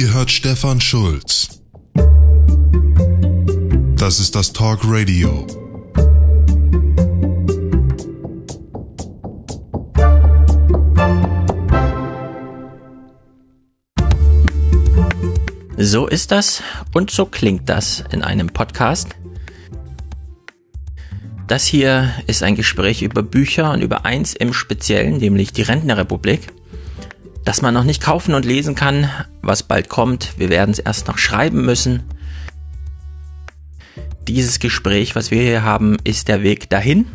Ihr hört Stefan Schulz. Das ist das Talk Radio. So ist das und so klingt das in einem Podcast. Das hier ist ein Gespräch über Bücher und über eins im Speziellen, nämlich die Rentnerrepublik, das man noch nicht kaufen und lesen kann, was bald kommt. Wir werden es erst noch schreiben müssen. Dieses Gespräch, was wir hier haben, ist der Weg dahin.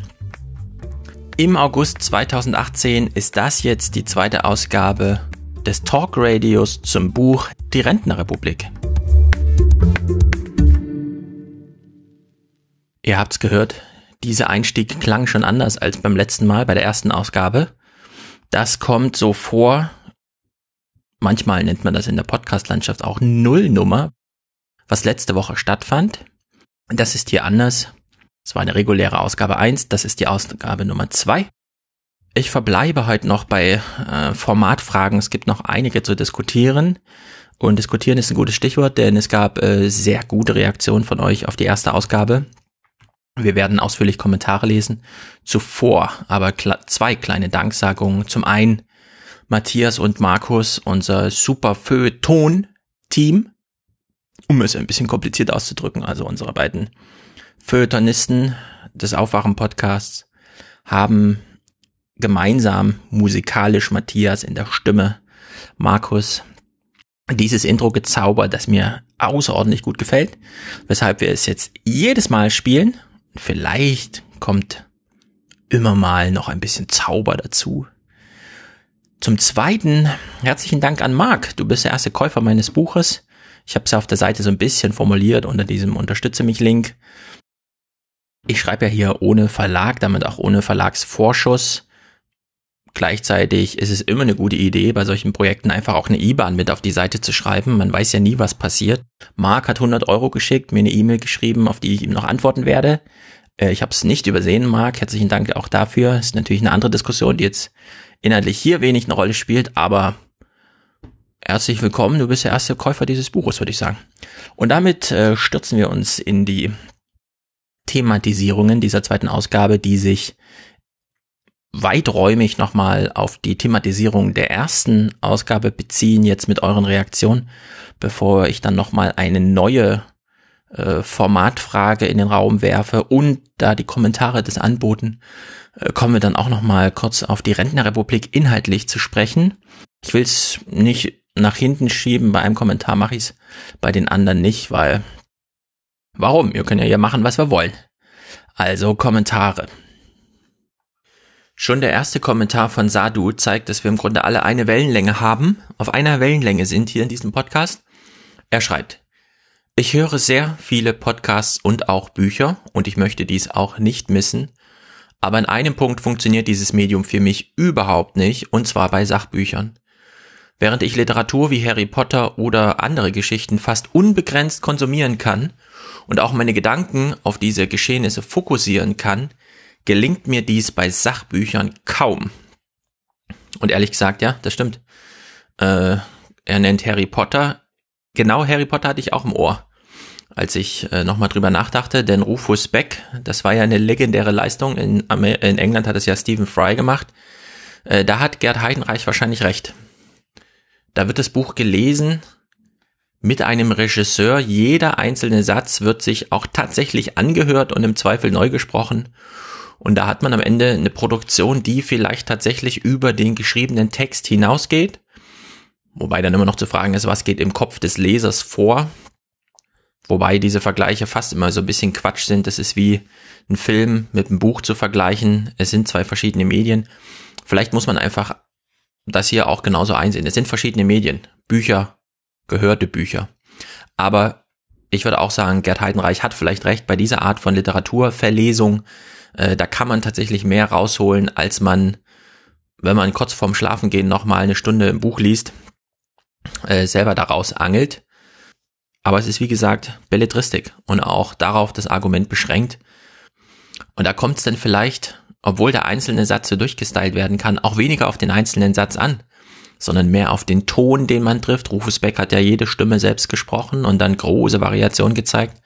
Im August 2018 ist das jetzt die zweite Ausgabe des Talk Radios zum Buch Die Rentnerrepublik. Ihr habt's gehört, dieser Einstieg klang schon anders als beim letzten Mal bei der ersten Ausgabe. Das kommt so vor. Manchmal nennt man das in der Podcast-Landschaft auch Nullnummer, was letzte Woche stattfand. Das ist hier anders. Es war eine reguläre Ausgabe 1, das ist die Ausgabe Nummer 2. Ich verbleibe heute noch bei äh, Formatfragen. Es gibt noch einige zu diskutieren. Und diskutieren ist ein gutes Stichwort, denn es gab äh, sehr gute Reaktionen von euch auf die erste Ausgabe. Wir werden ausführlich Kommentare lesen. Zuvor aber kle zwei kleine Danksagungen. Zum einen Matthias und Markus, unser super Feuilleton-Team, um es ein bisschen kompliziert auszudrücken, also unsere beiden Feuilletonisten des Aufwachen-Podcasts haben gemeinsam musikalisch Matthias in der Stimme, Markus dieses Intro gezaubert, das mir außerordentlich gut gefällt, weshalb wir es jetzt jedes Mal spielen Vielleicht kommt immer mal noch ein bisschen Zauber dazu. Zum Zweiten, herzlichen Dank an Marc. Du bist der erste Käufer meines Buches. Ich habe es ja auf der Seite so ein bisschen formuliert unter diesem Unterstütze mich Link. Ich schreibe ja hier ohne Verlag, damit auch ohne Verlagsvorschuss. Gleichzeitig ist es immer eine gute Idee, bei solchen Projekten einfach auch eine IBAN mit auf die Seite zu schreiben. Man weiß ja nie, was passiert. Marc hat 100 Euro geschickt, mir eine E-Mail geschrieben, auf die ich ihm noch antworten werde. Äh, ich habe es nicht übersehen, Marc. Herzlichen Dank auch dafür. Ist natürlich eine andere Diskussion, die jetzt inhaltlich hier wenig eine Rolle spielt, aber herzlich willkommen. Du bist der erste Käufer dieses Buches, würde ich sagen. Und damit äh, stürzen wir uns in die Thematisierungen dieser zweiten Ausgabe, die sich weiträumig nochmal auf die Thematisierung der ersten Ausgabe beziehen, jetzt mit euren Reaktionen, bevor ich dann nochmal eine neue äh, Formatfrage in den Raum werfe und da die Kommentare des Anboten, kommen wir dann auch nochmal kurz auf die Rentnerrepublik inhaltlich zu sprechen. Ich will es nicht nach hinten schieben, bei einem Kommentar mache ich es, bei den anderen nicht, weil warum? Wir können ja hier machen, was wir wollen. Also Kommentare. Schon der erste Kommentar von Sadu zeigt, dass wir im Grunde alle eine Wellenlänge haben, auf einer Wellenlänge sind hier in diesem Podcast. Er schreibt, ich höre sehr viele Podcasts und auch Bücher und ich möchte dies auch nicht missen. Aber in einem Punkt funktioniert dieses Medium für mich überhaupt nicht und zwar bei Sachbüchern. Während ich Literatur wie Harry Potter oder andere Geschichten fast unbegrenzt konsumieren kann und auch meine Gedanken auf diese Geschehnisse fokussieren kann, gelingt mir dies bei Sachbüchern kaum. Und ehrlich gesagt, ja, das stimmt. Äh, er nennt Harry Potter. Genau Harry Potter hatte ich auch im Ohr, als ich äh, nochmal drüber nachdachte, denn Rufus Beck, das war ja eine legendäre Leistung. In, in England hat es ja Stephen Fry gemacht. Äh, da hat Gerd Heidenreich wahrscheinlich recht. Da wird das Buch gelesen mit einem Regisseur. Jeder einzelne Satz wird sich auch tatsächlich angehört und im Zweifel neu gesprochen. Und da hat man am Ende eine Produktion, die vielleicht tatsächlich über den geschriebenen Text hinausgeht. Wobei dann immer noch zu fragen ist, was geht im Kopf des Lesers vor? Wobei diese Vergleiche fast immer so ein bisschen Quatsch sind. Das ist wie ein Film mit einem Buch zu vergleichen. Es sind zwei verschiedene Medien. Vielleicht muss man einfach das hier auch genauso einsehen. Es sind verschiedene Medien. Bücher, gehörte Bücher. Aber ich würde auch sagen, Gerd Heidenreich hat vielleicht recht bei dieser Art von Literaturverlesung äh, da kann man tatsächlich mehr rausholen, als man, wenn man kurz vorm Schlafengehen nochmal eine Stunde im Buch liest, äh, selber daraus angelt. Aber es ist wie gesagt Belletristik und auch darauf das Argument beschränkt. Und da kommt es dann vielleicht, obwohl der einzelne Satz so durchgestylt werden kann, auch weniger auf den einzelnen Satz an, sondern mehr auf den Ton, den man trifft. Rufus Beck hat ja jede Stimme selbst gesprochen und dann große Variation gezeigt.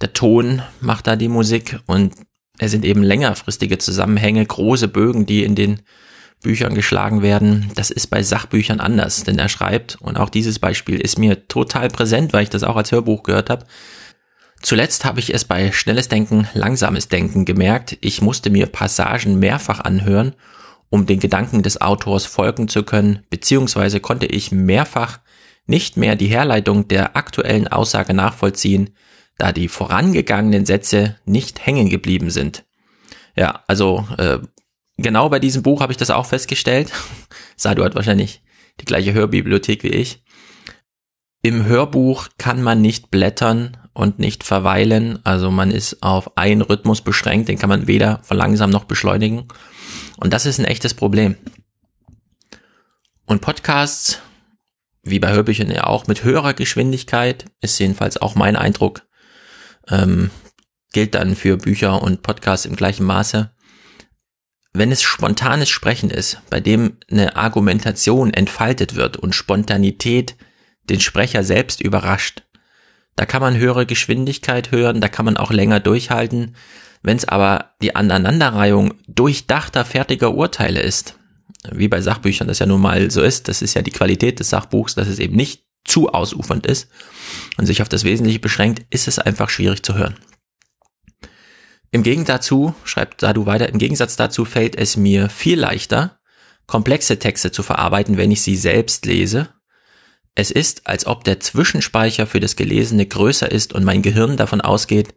Der Ton macht da die Musik und es sind eben längerfristige Zusammenhänge, große Bögen, die in den Büchern geschlagen werden. Das ist bei Sachbüchern anders, denn er schreibt, und auch dieses Beispiel ist mir total präsent, weil ich das auch als Hörbuch gehört habe. Zuletzt habe ich es bei schnelles Denken, langsames Denken gemerkt. Ich musste mir Passagen mehrfach anhören, um den Gedanken des Autors folgen zu können, beziehungsweise konnte ich mehrfach nicht mehr die Herleitung der aktuellen Aussage nachvollziehen, da die vorangegangenen Sätze nicht hängen geblieben sind. Ja, also äh, genau bei diesem Buch habe ich das auch festgestellt. Sadu hat wahrscheinlich die gleiche Hörbibliothek wie ich. Im Hörbuch kann man nicht blättern und nicht verweilen. Also man ist auf einen Rhythmus beschränkt, den kann man weder verlangsamen noch beschleunigen. Und das ist ein echtes Problem. Und Podcasts, wie bei Hörbüchern ja auch, mit höherer Geschwindigkeit, ist jedenfalls auch mein Eindruck, ähm, gilt dann für Bücher und Podcasts im gleichen Maße. Wenn es spontanes Sprechen ist, bei dem eine Argumentation entfaltet wird und Spontanität den Sprecher selbst überrascht, da kann man höhere Geschwindigkeit hören, da kann man auch länger durchhalten. Wenn es aber die Aneinanderreihung durchdachter, fertiger Urteile ist, wie bei Sachbüchern das ja nun mal so ist, das ist ja die Qualität des Sachbuchs, dass es eben nicht zu ausufernd ist und sich auf das Wesentliche beschränkt, ist es einfach schwierig zu hören. Im Gegensatz dazu, schreibt Sadu weiter, im Gegensatz dazu fällt es mir viel leichter, komplexe Texte zu verarbeiten, wenn ich sie selbst lese. Es ist, als ob der Zwischenspeicher für das Gelesene größer ist und mein Gehirn davon ausgeht,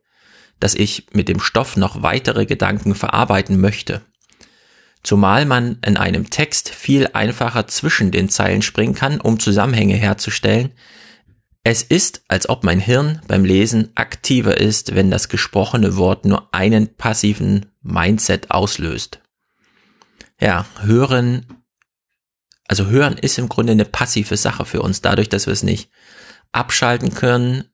dass ich mit dem Stoff noch weitere Gedanken verarbeiten möchte. Zumal man in einem Text viel einfacher zwischen den Zeilen springen kann, um Zusammenhänge herzustellen, es ist, als ob mein Hirn beim Lesen aktiver ist, wenn das gesprochene Wort nur einen passiven Mindset auslöst. Ja, hören, also hören ist im Grunde eine passive Sache für uns. Dadurch, dass wir es nicht abschalten können,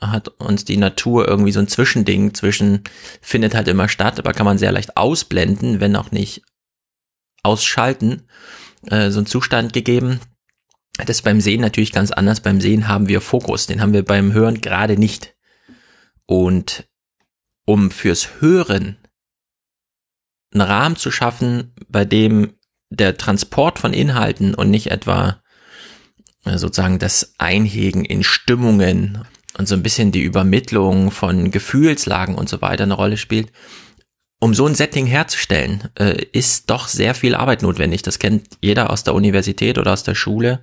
hat uns die Natur irgendwie so ein Zwischending zwischen, findet halt immer statt, aber kann man sehr leicht ausblenden, wenn auch nicht ausschalten, äh, so ein Zustand gegeben, das ist beim Sehen natürlich ganz anders. Beim Sehen haben wir Fokus, den haben wir beim Hören gerade nicht. Und um fürs Hören einen Rahmen zu schaffen, bei dem der Transport von Inhalten und nicht etwa äh, sozusagen das Einhegen in Stimmungen und so ein bisschen die Übermittlung von Gefühlslagen und so weiter eine Rolle spielt, um so ein Setting herzustellen, äh, ist doch sehr viel Arbeit notwendig. Das kennt jeder aus der Universität oder aus der Schule.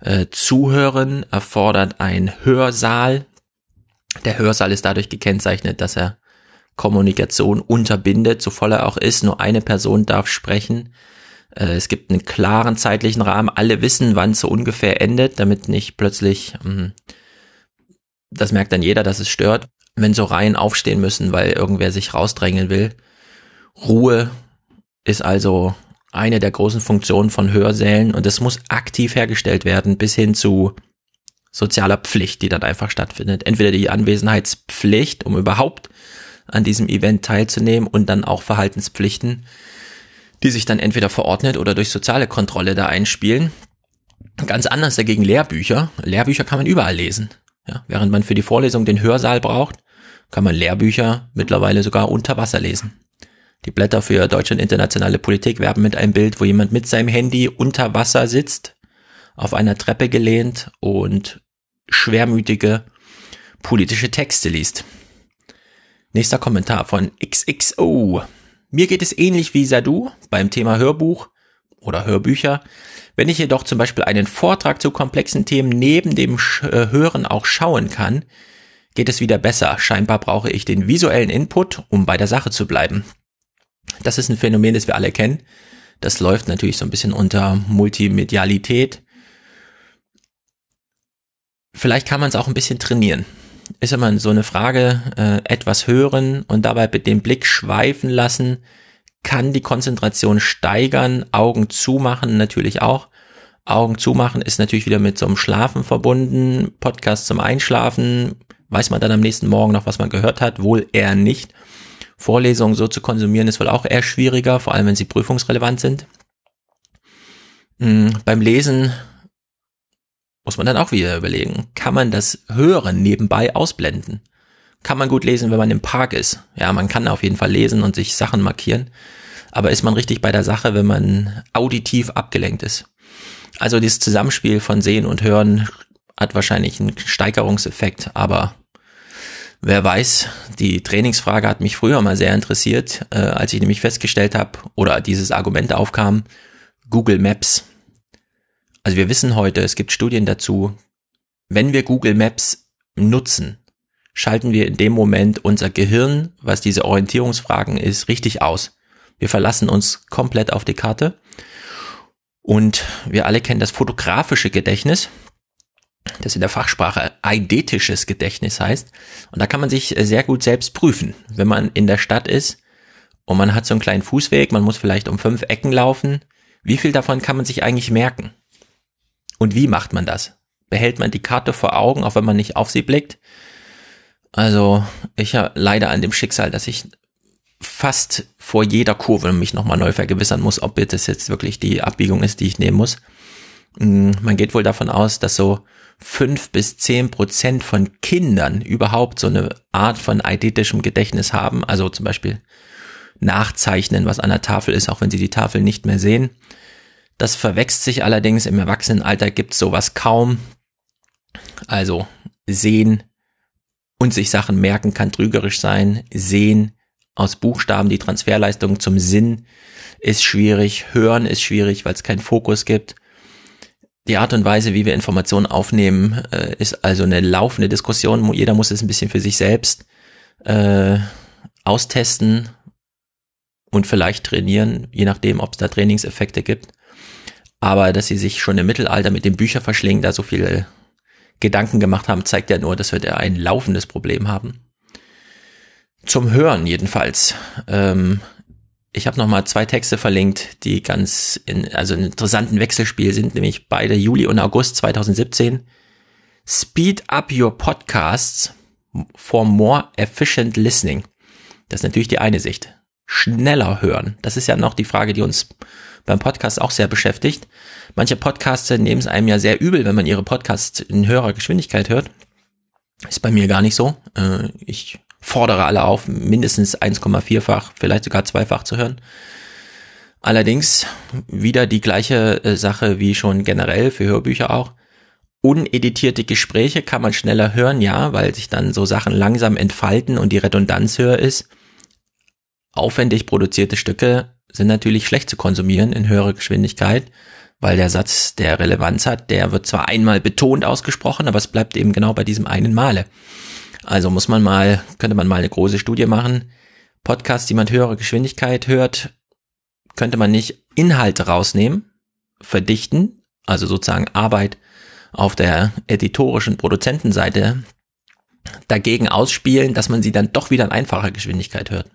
Äh, Zuhören erfordert ein Hörsaal. Der Hörsaal ist dadurch gekennzeichnet, dass er Kommunikation unterbindet, so voll er auch ist. Nur eine Person darf sprechen. Äh, es gibt einen klaren zeitlichen Rahmen. Alle wissen, wann es so ungefähr endet, damit nicht plötzlich, mh, hm, das merkt dann jeder, dass es stört wenn so Reihen aufstehen müssen, weil irgendwer sich rausdrängen will. Ruhe ist also eine der großen Funktionen von Hörsälen und es muss aktiv hergestellt werden bis hin zu sozialer Pflicht, die dann einfach stattfindet. Entweder die Anwesenheitspflicht, um überhaupt an diesem Event teilzunehmen und dann auch Verhaltenspflichten, die sich dann entweder verordnet oder durch soziale Kontrolle da einspielen. Ganz anders dagegen Lehrbücher. Lehrbücher kann man überall lesen. Ja, während man für die Vorlesung den Hörsaal braucht, kann man Lehrbücher mittlerweile sogar unter Wasser lesen. Die Blätter für Deutsche und internationale Politik werben mit einem Bild, wo jemand mit seinem Handy unter Wasser sitzt, auf einer Treppe gelehnt und schwermütige politische Texte liest. Nächster Kommentar von XXO. Mir geht es ähnlich wie Sadu beim Thema Hörbuch oder Hörbücher. Wenn ich jedoch zum Beispiel einen Vortrag zu komplexen Themen neben dem äh, Hören auch schauen kann, geht es wieder besser. Scheinbar brauche ich den visuellen Input, um bei der Sache zu bleiben. Das ist ein Phänomen, das wir alle kennen. Das läuft natürlich so ein bisschen unter Multimedialität. Vielleicht kann man es auch ein bisschen trainieren. Ist immer so eine Frage, äh, etwas hören und dabei mit dem Blick schweifen lassen, kann die Konzentration steigern, Augen zumachen natürlich auch. Augen zumachen ist natürlich wieder mit so einem Schlafen verbunden, Podcast zum Einschlafen, weiß man dann am nächsten Morgen noch, was man gehört hat, wohl eher nicht. Vorlesungen so zu konsumieren ist wohl auch eher schwieriger, vor allem wenn sie prüfungsrelevant sind. Mh, beim Lesen muss man dann auch wieder überlegen, kann man das Hören nebenbei ausblenden? Kann man gut lesen, wenn man im Park ist? Ja, man kann auf jeden Fall lesen und sich Sachen markieren. Aber ist man richtig bei der Sache, wenn man auditiv abgelenkt ist? Also dieses Zusammenspiel von Sehen und Hören hat wahrscheinlich einen Steigerungseffekt, aber wer weiß, die Trainingsfrage hat mich früher mal sehr interessiert, äh, als ich nämlich festgestellt habe oder dieses Argument aufkam, Google Maps. Also wir wissen heute, es gibt Studien dazu, wenn wir Google Maps nutzen, schalten wir in dem Moment unser Gehirn, was diese Orientierungsfragen ist, richtig aus. Wir verlassen uns komplett auf die Karte. Und wir alle kennen das fotografische Gedächtnis, das in der Fachsprache eidetisches Gedächtnis heißt. Und da kann man sich sehr gut selbst prüfen, wenn man in der Stadt ist und man hat so einen kleinen Fußweg, man muss vielleicht um fünf Ecken laufen. Wie viel davon kann man sich eigentlich merken? Und wie macht man das? Behält man die Karte vor Augen, auch wenn man nicht auf sie blickt? Also ich habe leider an dem Schicksal, dass ich fast vor jeder Kurve mich nochmal neu vergewissern muss, ob das jetzt wirklich die Abbiegung ist, die ich nehmen muss. Mm, man geht wohl davon aus, dass so fünf bis zehn Prozent von Kindern überhaupt so eine Art von eidetischem Gedächtnis haben. Also zum Beispiel nachzeichnen, was an der Tafel ist, auch wenn sie die Tafel nicht mehr sehen. Das verwächst sich allerdings im Erwachsenenalter gibt es sowas kaum. Also sehen und sich Sachen merken kann trügerisch sein. Sehen aus Buchstaben die Transferleistung zum Sinn ist schwierig. Hören ist schwierig, weil es keinen Fokus gibt. Die Art und Weise, wie wir Informationen aufnehmen, äh, ist also eine laufende Diskussion. Jeder muss es ein bisschen für sich selbst äh, austesten und vielleicht trainieren, je nachdem, ob es da Trainingseffekte gibt. Aber dass sie sich schon im Mittelalter mit den Bücherverschlingen da so viele Gedanken gemacht haben, zeigt ja nur, dass wir da ein laufendes Problem haben. Zum Hören jedenfalls. Ähm, ich habe nochmal zwei Texte verlinkt, die ganz in, also in interessanten Wechselspiel sind, nämlich beide Juli und August 2017. Speed up your podcasts for more efficient listening. Das ist natürlich die eine Sicht. Schneller hören. Das ist ja noch die Frage, die uns beim Podcast auch sehr beschäftigt. Manche Podcaster nehmen es einem ja sehr übel, wenn man ihre Podcasts in höherer Geschwindigkeit hört. Ist bei mir gar nicht so. Äh, ich fordere alle auf, mindestens 1,4-fach, vielleicht sogar zweifach zu hören. Allerdings wieder die gleiche äh, Sache wie schon generell für Hörbücher auch. Uneditierte Gespräche kann man schneller hören, ja, weil sich dann so Sachen langsam entfalten und die Redundanz höher ist. Aufwendig produzierte Stücke sind natürlich schlecht zu konsumieren in höherer Geschwindigkeit, weil der Satz, der Relevanz hat, der wird zwar einmal betont ausgesprochen, aber es bleibt eben genau bei diesem einen Male. Also muss man mal, könnte man mal eine große Studie machen. Podcasts, die man höhere Geschwindigkeit hört, könnte man nicht Inhalte rausnehmen, verdichten, also sozusagen Arbeit auf der editorischen Produzentenseite dagegen ausspielen, dass man sie dann doch wieder in einfacher Geschwindigkeit hört.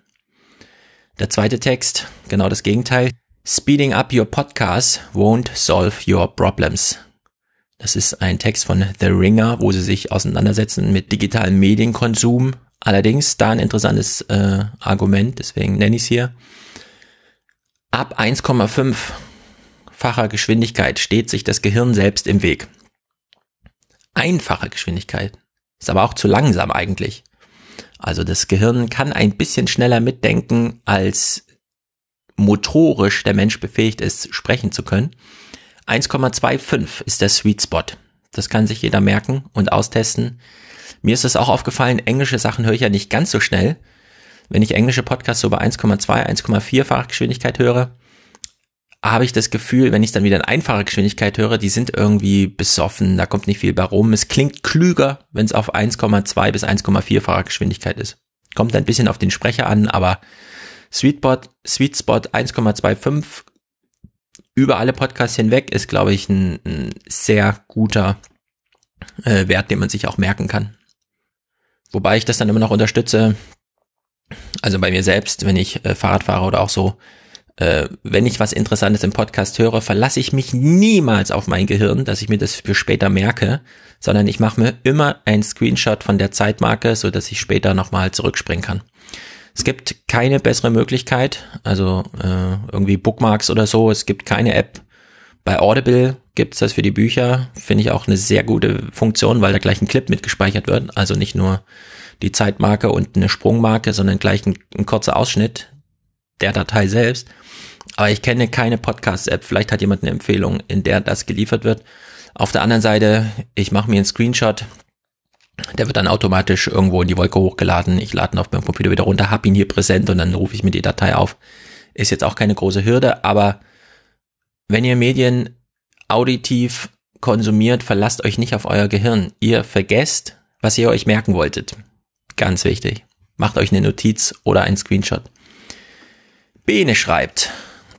Der zweite Text, genau das Gegenteil. Speeding up your podcast won't solve your problems. Das ist ein Text von The Ringer, wo sie sich auseinandersetzen mit digitalen Medienkonsum. Allerdings da ein interessantes äh, Argument, deswegen nenne ich es hier. Ab 1,5-facher Geschwindigkeit steht sich das Gehirn selbst im Weg. Einfache Geschwindigkeit ist aber auch zu langsam eigentlich. Also das Gehirn kann ein bisschen schneller mitdenken, als motorisch der Mensch befähigt ist, sprechen zu können. 1,25 ist der Sweet Spot. Das kann sich jeder merken und austesten. Mir ist es auch aufgefallen, englische Sachen höre ich ja nicht ganz so schnell. Wenn ich englische Podcasts so bei 1,2, 1,4-fach Geschwindigkeit höre, habe ich das Gefühl, wenn ich dann wieder in einfacher Geschwindigkeit höre, die sind irgendwie besoffen, da kommt nicht viel bei rum. Es klingt klüger, wenn es auf 1,2 bis 1,4-facher Geschwindigkeit ist. Kommt ein bisschen auf den Sprecher an, aber Sweet Spot, Sweet Spot 1,25 über alle Podcasts hinweg ist, glaube ich, ein, ein sehr guter äh, Wert, den man sich auch merken kann. Wobei ich das dann immer noch unterstütze, also bei mir selbst, wenn ich äh, Fahrrad fahre oder auch so, äh, wenn ich was Interessantes im Podcast höre, verlasse ich mich niemals auf mein Gehirn, dass ich mir das für später merke, sondern ich mache mir immer ein Screenshot von der Zeitmarke, so dass ich später nochmal zurückspringen kann. Es gibt keine bessere Möglichkeit, also äh, irgendwie Bookmarks oder so. Es gibt keine App, Bei Audible gibt's das für die Bücher, finde ich auch eine sehr gute Funktion, weil da gleich ein Clip mitgespeichert wird. Also nicht nur die Zeitmarke und eine Sprungmarke, sondern gleich ein, ein kurzer Ausschnitt der Datei selbst. Aber ich kenne keine Podcast-App. Vielleicht hat jemand eine Empfehlung, in der das geliefert wird. Auf der anderen Seite, ich mache mir einen Screenshot, der wird dann automatisch irgendwo in die Wolke hochgeladen. Ich lade ihn auf meinem Computer wieder runter, habe ihn hier präsent und dann rufe ich mir die Datei auf. Ist jetzt auch keine große Hürde, aber wenn ihr Medien auditiv konsumiert, verlasst euch nicht auf euer Gehirn. Ihr vergesst, was ihr euch merken wolltet. Ganz wichtig. Macht euch eine Notiz oder einen Screenshot. Bene schreibt,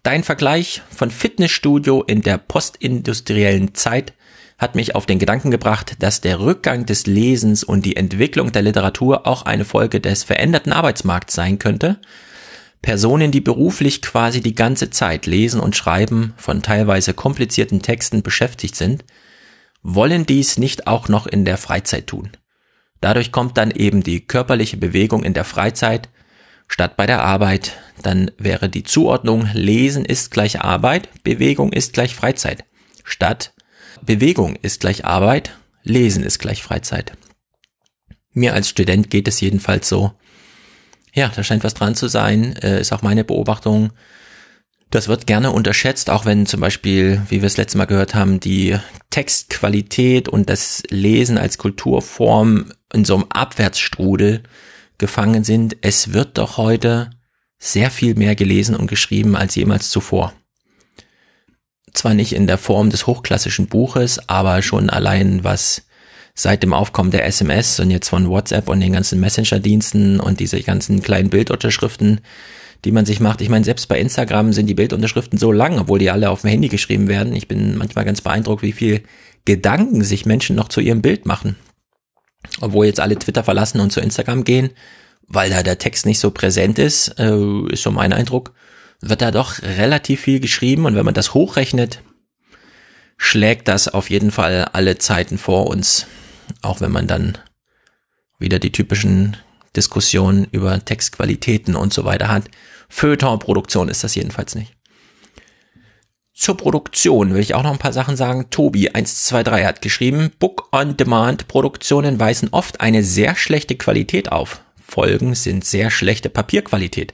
dein Vergleich von Fitnessstudio in der postindustriellen Zeit hat mich auf den Gedanken gebracht, dass der Rückgang des Lesens und die Entwicklung der Literatur auch eine Folge des veränderten Arbeitsmarkts sein könnte. Personen, die beruflich quasi die ganze Zeit lesen und schreiben von teilweise komplizierten Texten beschäftigt sind, wollen dies nicht auch noch in der Freizeit tun. Dadurch kommt dann eben die körperliche Bewegung in der Freizeit statt bei der Arbeit. Dann wäre die Zuordnung Lesen ist gleich Arbeit, Bewegung ist gleich Freizeit. Statt Bewegung ist gleich Arbeit, Lesen ist gleich Freizeit. Mir als Student geht es jedenfalls so. Ja, da scheint was dran zu sein, äh, ist auch meine Beobachtung. Das wird gerne unterschätzt, auch wenn zum Beispiel, wie wir es letztes Mal gehört haben, die Textqualität und das Lesen als Kulturform in so einem Abwärtsstrudel gefangen sind. Es wird doch heute sehr viel mehr gelesen und geschrieben als jemals zuvor zwar nicht in der Form des hochklassischen Buches, aber schon allein was seit dem Aufkommen der SMS und jetzt von WhatsApp und den ganzen Messenger-Diensten und diese ganzen kleinen Bildunterschriften, die man sich macht. Ich meine, selbst bei Instagram sind die Bildunterschriften so lang, obwohl die alle auf dem Handy geschrieben werden. Ich bin manchmal ganz beeindruckt, wie viel Gedanken sich Menschen noch zu ihrem Bild machen. Obwohl jetzt alle Twitter verlassen und zu Instagram gehen, weil da der Text nicht so präsent ist, äh, ist so mein Eindruck wird da doch relativ viel geschrieben und wenn man das hochrechnet, schlägt das auf jeden Fall alle Zeiten vor uns, auch wenn man dann wieder die typischen Diskussionen über Textqualitäten und so weiter hat. Feuilleton-Produktion ist das jedenfalls nicht. Zur Produktion will ich auch noch ein paar Sachen sagen. Tobi123 hat geschrieben, Book-on-Demand-Produktionen weisen oft eine sehr schlechte Qualität auf. Folgen sind sehr schlechte Papierqualität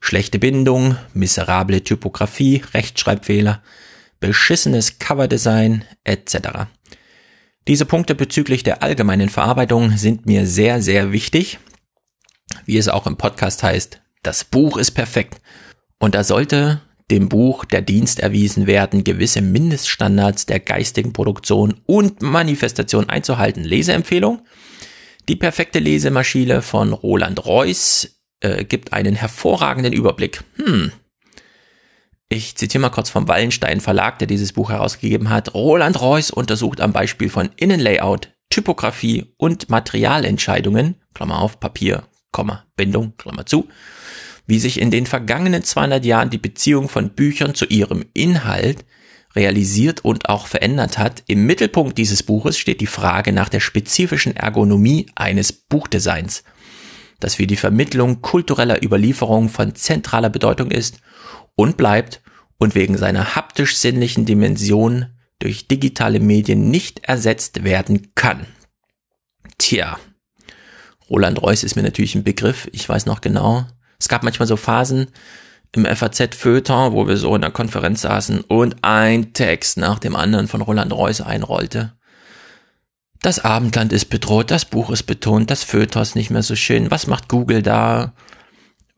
schlechte Bindung, miserable Typografie, Rechtschreibfehler, beschissenes Coverdesign etc. Diese Punkte bezüglich der allgemeinen Verarbeitung sind mir sehr, sehr wichtig. Wie es auch im Podcast heißt, das Buch ist perfekt. Und da sollte dem Buch der Dienst erwiesen werden, gewisse Mindeststandards der geistigen Produktion und Manifestation einzuhalten. Leseempfehlung. Die perfekte Lesemaschine von Roland Reuss äh, gibt einen hervorragenden Überblick. Hm. Ich zitiere mal kurz vom Wallenstein Verlag, der dieses Buch herausgegeben hat. Roland Reuss untersucht am Beispiel von Innenlayout, Typografie und Materialentscheidungen, Klammer auf, Papier, Komma, Bindung, Klammer zu, wie sich in den vergangenen 200 Jahren die Beziehung von Büchern zu ihrem Inhalt realisiert und auch verändert hat. Im Mittelpunkt dieses Buches steht die Frage nach der spezifischen Ergonomie eines Buchdesigns das für die Vermittlung kultureller Überlieferung von zentraler Bedeutung ist und bleibt und wegen seiner haptisch-sinnlichen Dimension durch digitale Medien nicht ersetzt werden kann. Tja, Roland Reuss ist mir natürlich ein Begriff, ich weiß noch genau. Es gab manchmal so Phasen im FAZ-Feuilleton, wo wir so in der Konferenz saßen und ein Text nach dem anderen von Roland Reuss einrollte. Das Abendland ist bedroht, das Buch ist betont, das Föter ist nicht mehr so schön. Was macht Google da?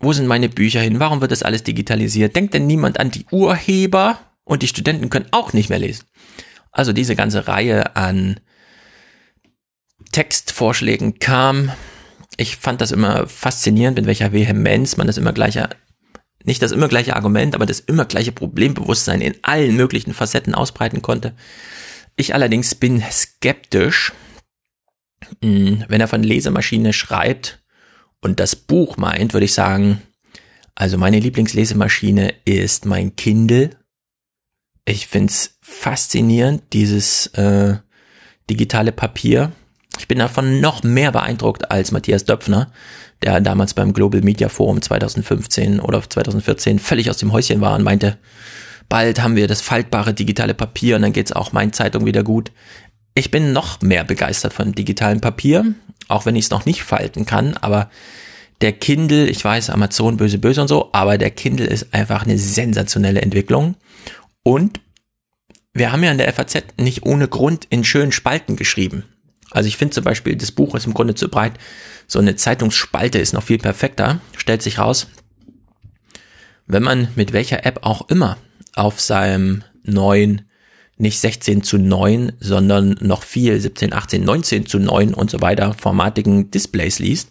Wo sind meine Bücher hin? Warum wird das alles digitalisiert? Denkt denn niemand an die Urheber? Und die Studenten können auch nicht mehr lesen. Also diese ganze Reihe an Textvorschlägen kam. Ich fand das immer faszinierend, mit welcher Vehemenz man das immer gleiche, nicht das immer gleiche Argument, aber das immer gleiche Problembewusstsein in allen möglichen Facetten ausbreiten konnte. Ich allerdings bin skeptisch, hm, wenn er von Lesemaschine schreibt und das Buch meint, würde ich sagen, also meine Lieblingslesemaschine ist mein Kindle. Ich find's faszinierend, dieses äh, digitale Papier. Ich bin davon noch mehr beeindruckt als Matthias Döpfner, der damals beim Global Media Forum 2015 oder 2014 völlig aus dem Häuschen war und meinte, Bald haben wir das faltbare digitale Papier und dann geht's auch mein Zeitung wieder gut. Ich bin noch mehr begeistert von digitalen Papier, auch wenn ich es noch nicht falten kann, aber der Kindle, ich weiß, Amazon böse böse und so, aber der Kindle ist einfach eine sensationelle Entwicklung. Und wir haben ja in der FAZ nicht ohne Grund in schönen Spalten geschrieben. Also ich finde zum Beispiel, das Buch ist im Grunde zu breit. So eine Zeitungsspalte ist noch viel perfekter. Stellt sich raus, wenn man mit welcher App auch immer auf seinem neuen, nicht 16 zu 9, sondern noch viel 17, 18, 19 zu 9 und so weiter formatigen Displays liest,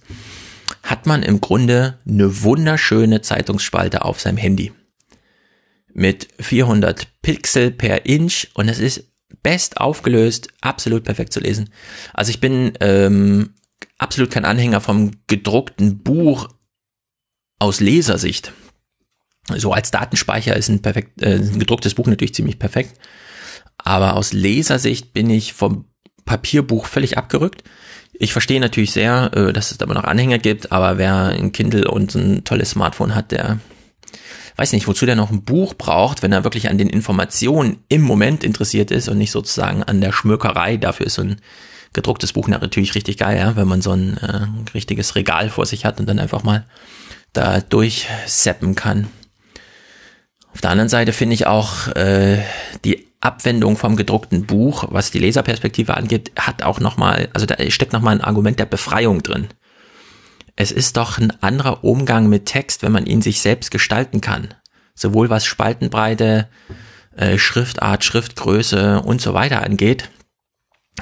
hat man im Grunde eine wunderschöne Zeitungsspalte auf seinem Handy. Mit 400 Pixel per Inch und es ist best aufgelöst, absolut perfekt zu lesen. Also ich bin ähm, absolut kein Anhänger vom gedruckten Buch aus Lesersicht. So als Datenspeicher ist ein, perfekt, äh, ein gedrucktes Buch natürlich ziemlich perfekt. Aber aus Lesersicht bin ich vom Papierbuch völlig abgerückt. Ich verstehe natürlich sehr, äh, dass es da immer noch Anhänger gibt, aber wer ein Kindle und ein tolles Smartphone hat, der weiß nicht, wozu der noch ein Buch braucht, wenn er wirklich an den Informationen im Moment interessiert ist und nicht sozusagen an der Schmökerei. Dafür ist so ein gedrucktes Buch natürlich richtig geil, ja, wenn man so ein äh, richtiges Regal vor sich hat und dann einfach mal da durchseppen kann. Auf der anderen Seite finde ich auch äh, die Abwendung vom gedruckten Buch, was die Leserperspektive angeht, hat auch nochmal, also da steckt nochmal ein Argument der Befreiung drin. Es ist doch ein anderer Umgang mit Text, wenn man ihn sich selbst gestalten kann. Sowohl was Spaltenbreite, äh, Schriftart, Schriftgröße und so weiter angeht.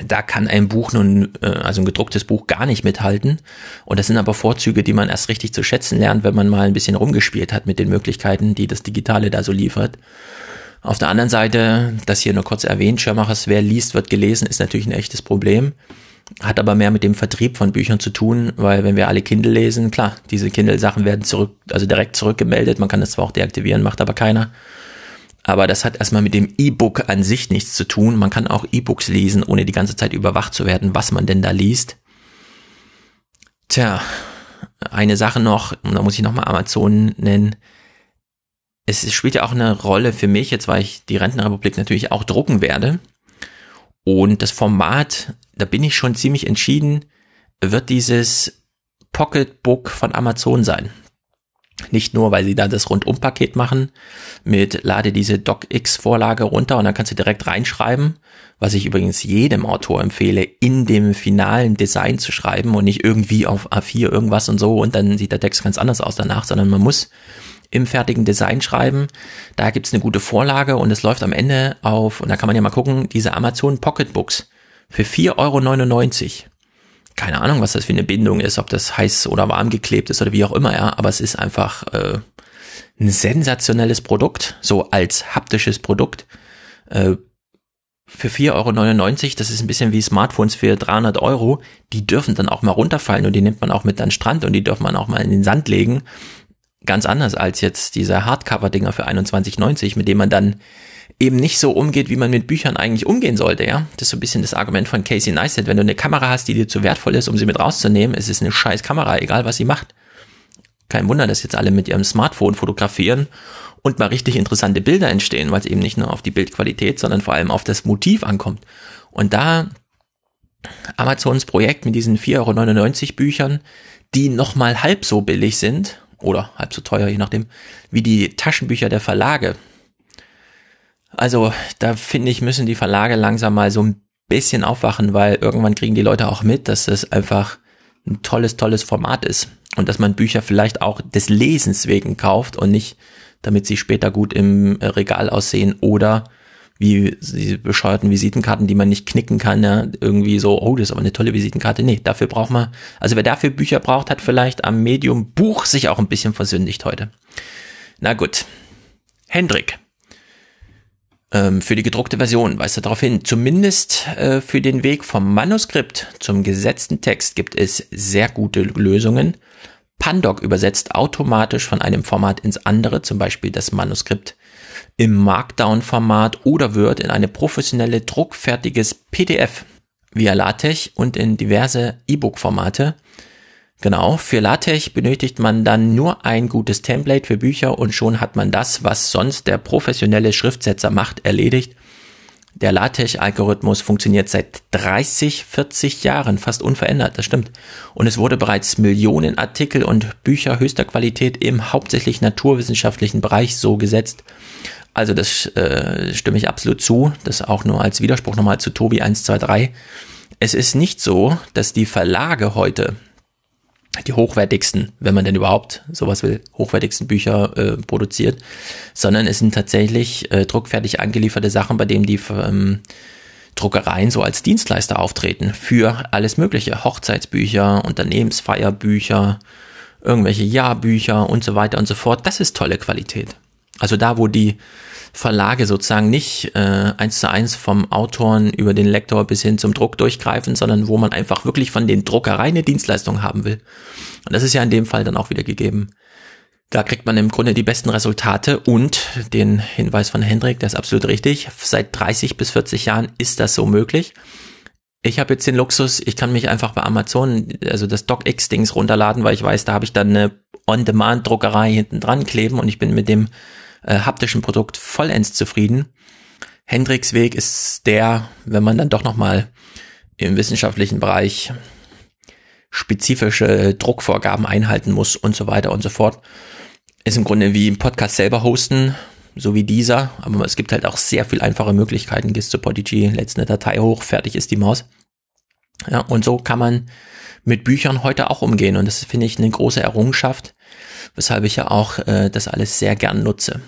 Da kann ein Buch nun, äh, also ein gedrucktes Buch gar nicht mithalten. Und das sind aber Vorzüge, die man erst richtig zu schätzen lernt, wenn man mal ein bisschen rumgespielt hat mit den Möglichkeiten, die das Digitale da so liefert. Auf der anderen Seite, das hier nur kurz erwähnt, Schirmachers, wer liest, wird gelesen, ist natürlich ein echtes Problem. Hat aber mehr mit dem Vertrieb von Büchern zu tun, weil wenn wir alle Kindle lesen, klar, diese Kindle-Sachen werden zurück, also direkt zurückgemeldet. Man kann das zwar auch deaktivieren, macht aber keiner. Aber das hat erstmal mit dem E-Book an sich nichts zu tun. Man kann auch E-Books lesen, ohne die ganze Zeit überwacht zu werden, was man denn da liest. Tja, eine Sache noch, da muss ich nochmal Amazon nennen es spielt ja auch eine Rolle für mich, jetzt weil ich die Rentenrepublik natürlich auch drucken werde. Und das Format, da bin ich schon ziemlich entschieden, wird dieses Pocketbook von Amazon sein. Nicht nur, weil sie da das Rundumpaket machen mit lade diese DocX-Vorlage runter und dann kannst du direkt reinschreiben, was ich übrigens jedem Autor empfehle, in dem finalen Design zu schreiben und nicht irgendwie auf A4 irgendwas und so und dann sieht der Text ganz anders aus danach, sondern man muss im fertigen Design schreiben. Da gibt's eine gute Vorlage und es läuft am Ende auf, und da kann man ja mal gucken, diese Amazon Pocketbooks für 4,99 Euro. Keine Ahnung, was das für eine Bindung ist, ob das heiß oder warm geklebt ist oder wie auch immer, ja, aber es ist einfach äh, ein sensationelles Produkt, so als haptisches Produkt. Äh, für 4,99 Euro, das ist ein bisschen wie Smartphones für 300 Euro, die dürfen dann auch mal runterfallen und die nimmt man auch mit an den Strand und die dürfen man auch mal in den Sand legen ganz anders als jetzt diese Hardcover-Dinger für 21,90, mit denen man dann eben nicht so umgeht, wie man mit Büchern eigentlich umgehen sollte, ja. Das ist so ein bisschen das Argument von Casey Neistat. Wenn du eine Kamera hast, die dir zu wertvoll ist, um sie mit rauszunehmen, ist es eine scheiß Kamera, egal was sie macht. Kein Wunder, dass jetzt alle mit ihrem Smartphone fotografieren und mal richtig interessante Bilder entstehen, weil es eben nicht nur auf die Bildqualität, sondern vor allem auf das Motiv ankommt. Und da Amazons Projekt mit diesen 4,99 Euro Büchern, die nochmal halb so billig sind oder halb so teuer, je nachdem, wie die Taschenbücher der Verlage. Also da finde ich, müssen die Verlage langsam mal so ein bisschen aufwachen, weil irgendwann kriegen die Leute auch mit, dass es einfach ein tolles, tolles Format ist und dass man Bücher vielleicht auch des Lesens wegen kauft und nicht, damit sie später gut im Regal aussehen oder wie diese bescheuerten Visitenkarten, die man nicht knicken kann, ja, irgendwie so, oh, das ist aber eine tolle Visitenkarte. Nee, dafür braucht man, also wer dafür Bücher braucht, hat vielleicht am Medium Buch sich auch ein bisschen versündigt heute. Na gut. Hendrik. Ähm, für die gedruckte Version weist er darauf hin, zumindest äh, für den Weg vom Manuskript zum gesetzten Text gibt es sehr gute Lösungen. Pandoc übersetzt automatisch von einem Format ins andere, zum Beispiel das Manuskript im Markdown-Format oder wird in eine professionelle druckfertiges PDF via LaTeX und in diverse E-Book-Formate Genau, für LaTeX benötigt man dann nur ein gutes Template für Bücher und schon hat man das, was sonst der professionelle Schriftsetzer macht, erledigt. Der LaTeX-Algorithmus funktioniert seit 30, 40 Jahren fast unverändert, das stimmt. Und es wurde bereits Millionen Artikel und Bücher höchster Qualität im hauptsächlich naturwissenschaftlichen Bereich so gesetzt. Also das äh, stimme ich absolut zu. Das auch nur als Widerspruch nochmal zu Tobi 123. Es ist nicht so, dass die Verlage heute die hochwertigsten, wenn man denn überhaupt sowas will, hochwertigsten Bücher äh, produziert, sondern es sind tatsächlich äh, druckfertig angelieferte Sachen, bei denen die ähm, Druckereien so als Dienstleister auftreten für alles Mögliche, Hochzeitsbücher, Unternehmensfeierbücher, irgendwelche Jahrbücher und so weiter und so fort. Das ist tolle Qualität. Also da, wo die Verlage sozusagen nicht äh, eins zu eins vom Autoren über den Lektor bis hin zum Druck durchgreifen, sondern wo man einfach wirklich von den Druckereien eine Dienstleistung haben will. Und das ist ja in dem Fall dann auch wieder gegeben. Da kriegt man im Grunde die besten Resultate und den Hinweis von Hendrik, der ist absolut richtig. Seit 30 bis 40 Jahren ist das so möglich. Ich habe jetzt den Luxus, ich kann mich einfach bei Amazon, also das DocX-Dings runterladen, weil ich weiß, da habe ich dann eine On-Demand-Druckerei hinten dran kleben und ich bin mit dem äh, haptischen Produkt vollends zufrieden. Hendricks Weg ist der, wenn man dann doch nochmal im wissenschaftlichen Bereich spezifische Druckvorgaben einhalten muss und so weiter und so fort. Ist im Grunde wie im Podcast selber hosten, so wie dieser, aber es gibt halt auch sehr viel einfache Möglichkeiten. Gehst zu Podigy, lädst eine Datei hoch, fertig ist die Maus. Ja, und so kann man mit Büchern heute auch umgehen und das finde ich eine große Errungenschaft, weshalb ich ja auch äh, das alles sehr gern nutze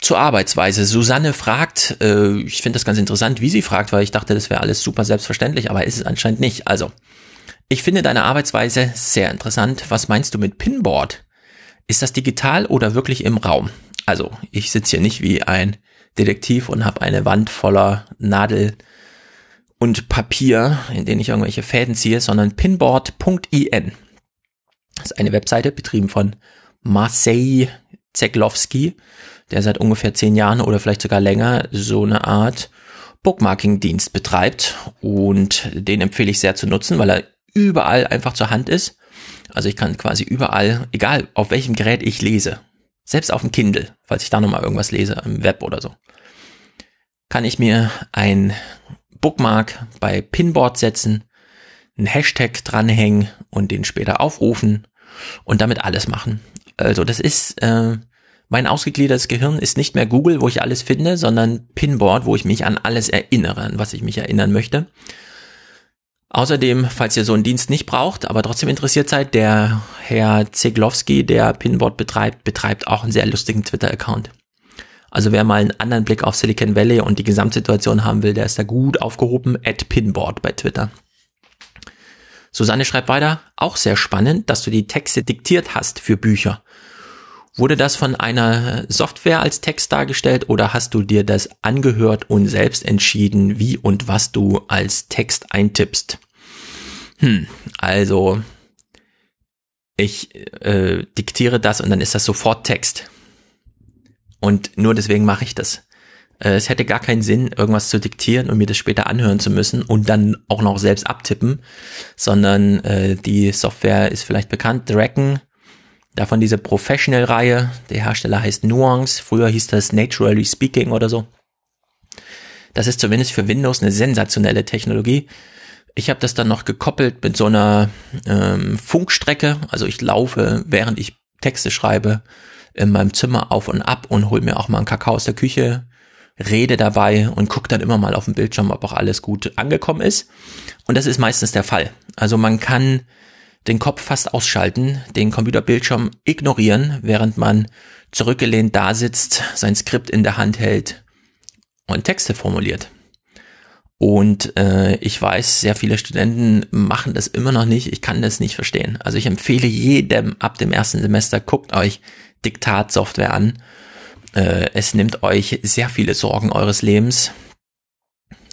zur Arbeitsweise. Susanne fragt, äh, ich finde das ganz interessant, wie sie fragt, weil ich dachte, das wäre alles super selbstverständlich, aber ist es anscheinend nicht. Also, ich finde deine Arbeitsweise sehr interessant. Was meinst du mit Pinboard? Ist das digital oder wirklich im Raum? Also, ich sitze hier nicht wie ein Detektiv und habe eine Wand voller Nadel und Papier, in denen ich irgendwelche Fäden ziehe, sondern pinboard.in. Das ist eine Webseite, betrieben von Marseille Zeglowski der seit ungefähr zehn Jahren oder vielleicht sogar länger so eine Art Bookmarking-Dienst betreibt und den empfehle ich sehr zu nutzen, weil er überall einfach zur Hand ist. Also ich kann quasi überall, egal auf welchem Gerät ich lese, selbst auf dem Kindle, falls ich da nochmal irgendwas lese im Web oder so, kann ich mir ein Bookmark bei Pinboard setzen, einen Hashtag dranhängen und den später aufrufen und damit alles machen. Also das ist äh, mein ausgegliedertes Gehirn ist nicht mehr Google, wo ich alles finde, sondern Pinboard, wo ich mich an alles erinnere, an was ich mich erinnern möchte. Außerdem, falls ihr so einen Dienst nicht braucht, aber trotzdem interessiert seid, der Herr Zeglowski, der Pinboard betreibt, betreibt auch einen sehr lustigen Twitter-Account. Also wer mal einen anderen Blick auf Silicon Valley und die Gesamtsituation haben will, der ist da gut aufgehoben, at Pinboard bei Twitter. Susanne schreibt weiter, auch sehr spannend, dass du die Texte diktiert hast für Bücher. Wurde das von einer Software als Text dargestellt oder hast du dir das angehört und selbst entschieden, wie und was du als Text eintippst? Hm, also ich äh, diktiere das und dann ist das sofort Text. Und nur deswegen mache ich das. Äh, es hätte gar keinen Sinn, irgendwas zu diktieren und mir das später anhören zu müssen und dann auch noch selbst abtippen, sondern äh, die Software ist vielleicht bekannt, Dragon Davon diese Professional-Reihe. Der Hersteller heißt Nuance. Früher hieß das Naturally Speaking oder so. Das ist zumindest für Windows eine sensationelle Technologie. Ich habe das dann noch gekoppelt mit so einer ähm, Funkstrecke. Also ich laufe, während ich Texte schreibe, in meinem Zimmer auf und ab und hol mir auch mal einen Kakao aus der Küche, rede dabei und gucke dann immer mal auf dem Bildschirm, ob auch alles gut angekommen ist. Und das ist meistens der Fall. Also man kann den Kopf fast ausschalten, den Computerbildschirm ignorieren, während man zurückgelehnt da sitzt, sein Skript in der Hand hält und Texte formuliert. Und äh, ich weiß, sehr viele Studenten machen das immer noch nicht. Ich kann das nicht verstehen. Also ich empfehle jedem ab dem ersten Semester, guckt euch Diktatsoftware an. Äh, es nimmt euch sehr viele Sorgen eures Lebens.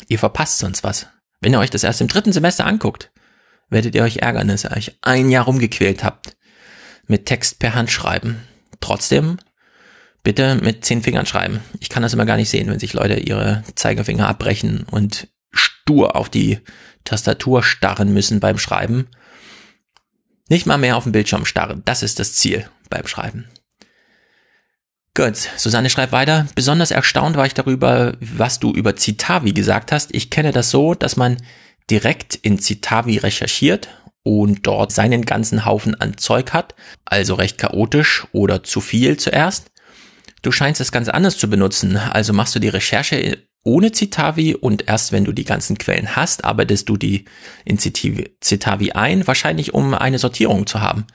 Ihr verpasst sonst was. Wenn ihr euch das erst im dritten Semester anguckt, werdet ihr euch ärgern, dass ihr euch ein Jahr rumgequält habt mit Text per Hand schreiben. Trotzdem bitte mit zehn Fingern schreiben. Ich kann das immer gar nicht sehen, wenn sich Leute ihre Zeigefinger abbrechen und stur auf die Tastatur starren müssen beim Schreiben. Nicht mal mehr auf den Bildschirm starren. Das ist das Ziel beim Schreiben. Gut, Susanne schreibt weiter. Besonders erstaunt war ich darüber, was du über Citavi gesagt hast. Ich kenne das so, dass man direkt in Citavi recherchiert und dort seinen ganzen Haufen an Zeug hat, also recht chaotisch oder zu viel zuerst. Du scheinst es ganz anders zu benutzen, also machst du die Recherche ohne Citavi und erst wenn du die ganzen Quellen hast, arbeitest du die in Citavi ein, wahrscheinlich um eine Sortierung zu haben.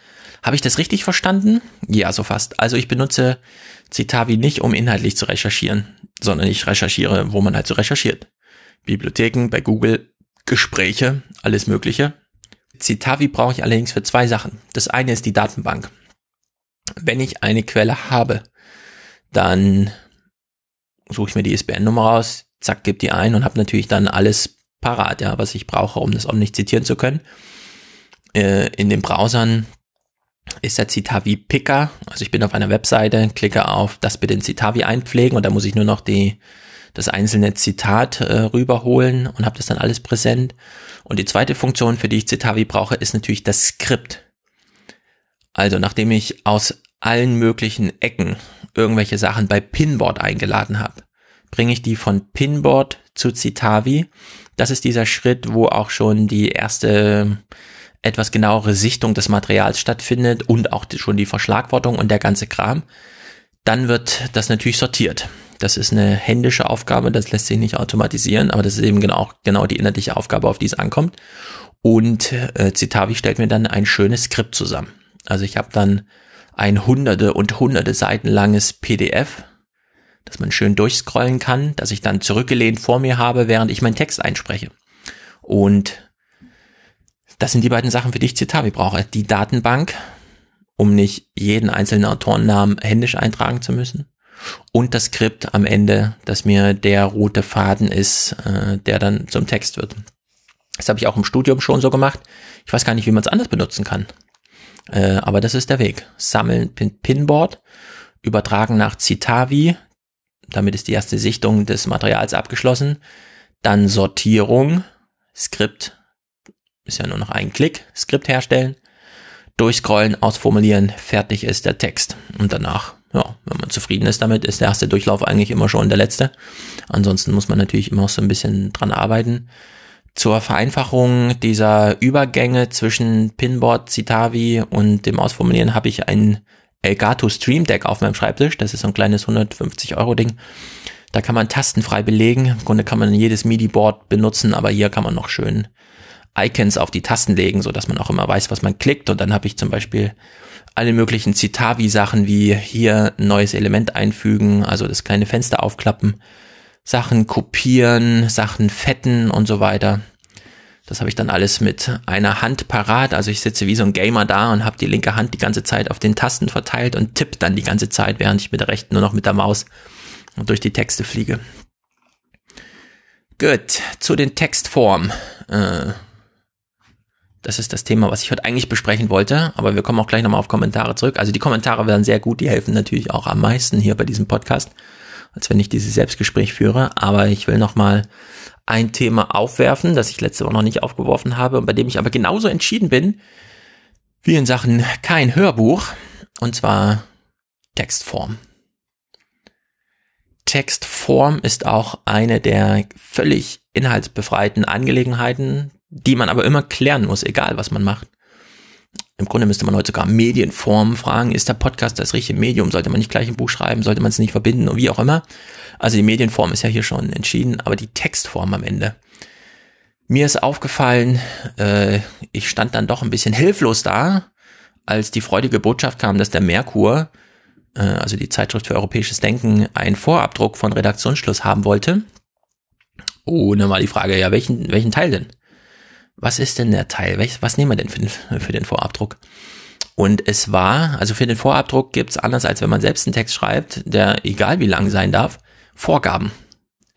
Habe ich das richtig verstanden? Ja, so fast. Also ich benutze Citavi nicht, um inhaltlich zu recherchieren, sondern ich recherchiere, wo man halt so recherchiert. Bibliotheken, bei Google, Gespräche, alles Mögliche. Citavi brauche ich allerdings für zwei Sachen. Das eine ist die Datenbank. Wenn ich eine Quelle habe, dann suche ich mir die ISBN-Nummer raus, zack, gebe die ein und habe natürlich dann alles parat, ja, was ich brauche, um das nicht zitieren zu können. Äh, in den Browsern ist der Citavi Picker. Also ich bin auf einer Webseite, klicke auf das bitte in Citavi einpflegen und da muss ich nur noch die, das einzelne Zitat äh, rüberholen und habe das dann alles präsent. Und die zweite Funktion, für die ich Citavi brauche, ist natürlich das Skript. Also nachdem ich aus allen möglichen Ecken irgendwelche Sachen bei Pinboard eingeladen habe, bringe ich die von Pinboard zu Citavi. Das ist dieser Schritt, wo auch schon die erste etwas genauere Sichtung des Materials stattfindet und auch schon die Verschlagwortung und der ganze Kram. Dann wird das natürlich sortiert. Das ist eine händische Aufgabe, das lässt sich nicht automatisieren, aber das ist eben genau, genau die inhaltliche Aufgabe, auf die es ankommt. Und äh, Citavi stellt mir dann ein schönes Skript zusammen. Also ich habe dann ein hunderte und hunderte Seiten langes PDF, das man schön durchscrollen kann, das ich dann zurückgelehnt vor mir habe, während ich meinen Text einspreche. Und das sind die beiden Sachen, für die ich Citavi brauche. Die Datenbank, um nicht jeden einzelnen Autorennamen händisch eintragen zu müssen. Und das Skript am Ende, das mir der rote Faden ist, äh, der dann zum Text wird. Das habe ich auch im Studium schon so gemacht. Ich weiß gar nicht, wie man es anders benutzen kann. Äh, aber das ist der Weg. Sammeln Pin Pinboard, übertragen nach Citavi, damit ist die erste Sichtung des Materials abgeschlossen. Dann Sortierung, Skript, ist ja nur noch ein Klick, Skript herstellen, durchscrollen, ausformulieren, fertig ist der Text. Und danach, ja, wenn man zufrieden ist damit, ist der erste Durchlauf eigentlich immer schon der letzte. Ansonsten muss man natürlich immer so ein bisschen dran arbeiten zur Vereinfachung dieser Übergänge zwischen Pinboard, Citavi und dem Ausformulieren habe ich ein Elgato Stream Deck auf meinem Schreibtisch. Das ist so ein kleines 150 Euro Ding. Da kann man tastenfrei belegen. Im Grunde kann man jedes MIDI-Board benutzen, aber hier kann man noch schön Icons auf die Tasten legen, so dass man auch immer weiß, was man klickt. Und dann habe ich zum Beispiel alle möglichen Citavi-Sachen wie hier ein neues Element einfügen, also das kleine Fenster aufklappen Sachen kopieren, Sachen fetten und so weiter. Das habe ich dann alles mit einer Hand parat. Also ich sitze wie so ein Gamer da und habe die linke Hand die ganze Zeit auf den Tasten verteilt und tippe dann die ganze Zeit, während ich mit der rechten nur noch mit der Maus durch die Texte fliege. Gut, zu den Textformen. Äh, das ist das Thema, was ich heute eigentlich besprechen wollte, aber wir kommen auch gleich nochmal auf Kommentare zurück. Also die Kommentare werden sehr gut, die helfen natürlich auch am meisten hier bei diesem Podcast als wenn ich dieses Selbstgespräch führe. Aber ich will noch mal ein Thema aufwerfen, das ich letzte Woche noch nicht aufgeworfen habe und bei dem ich aber genauso entschieden bin wie in Sachen kein Hörbuch, und zwar Textform. Textform ist auch eine der völlig inhaltsbefreiten Angelegenheiten, die man aber immer klären muss, egal was man macht. Im Grunde müsste man heute sogar Medienform fragen, ist der Podcast das richtige Medium? Sollte man nicht gleich ein Buch schreiben? Sollte man es nicht verbinden? Und wie auch immer. Also die Medienform ist ja hier schon entschieden, aber die Textform am Ende. Mir ist aufgefallen, äh, ich stand dann doch ein bisschen hilflos da, als die freudige Botschaft kam, dass der Merkur, äh, also die Zeitschrift für europäisches Denken, einen Vorabdruck von Redaktionsschluss haben wollte. Oh, dann war die Frage, ja, welchen, welchen Teil denn? Was ist denn der Teil? Was, was nehmen wir denn für den, für den Vorabdruck? Und es war, also für den Vorabdruck gibt's anders als wenn man selbst einen Text schreibt, der egal wie lang sein darf, Vorgaben.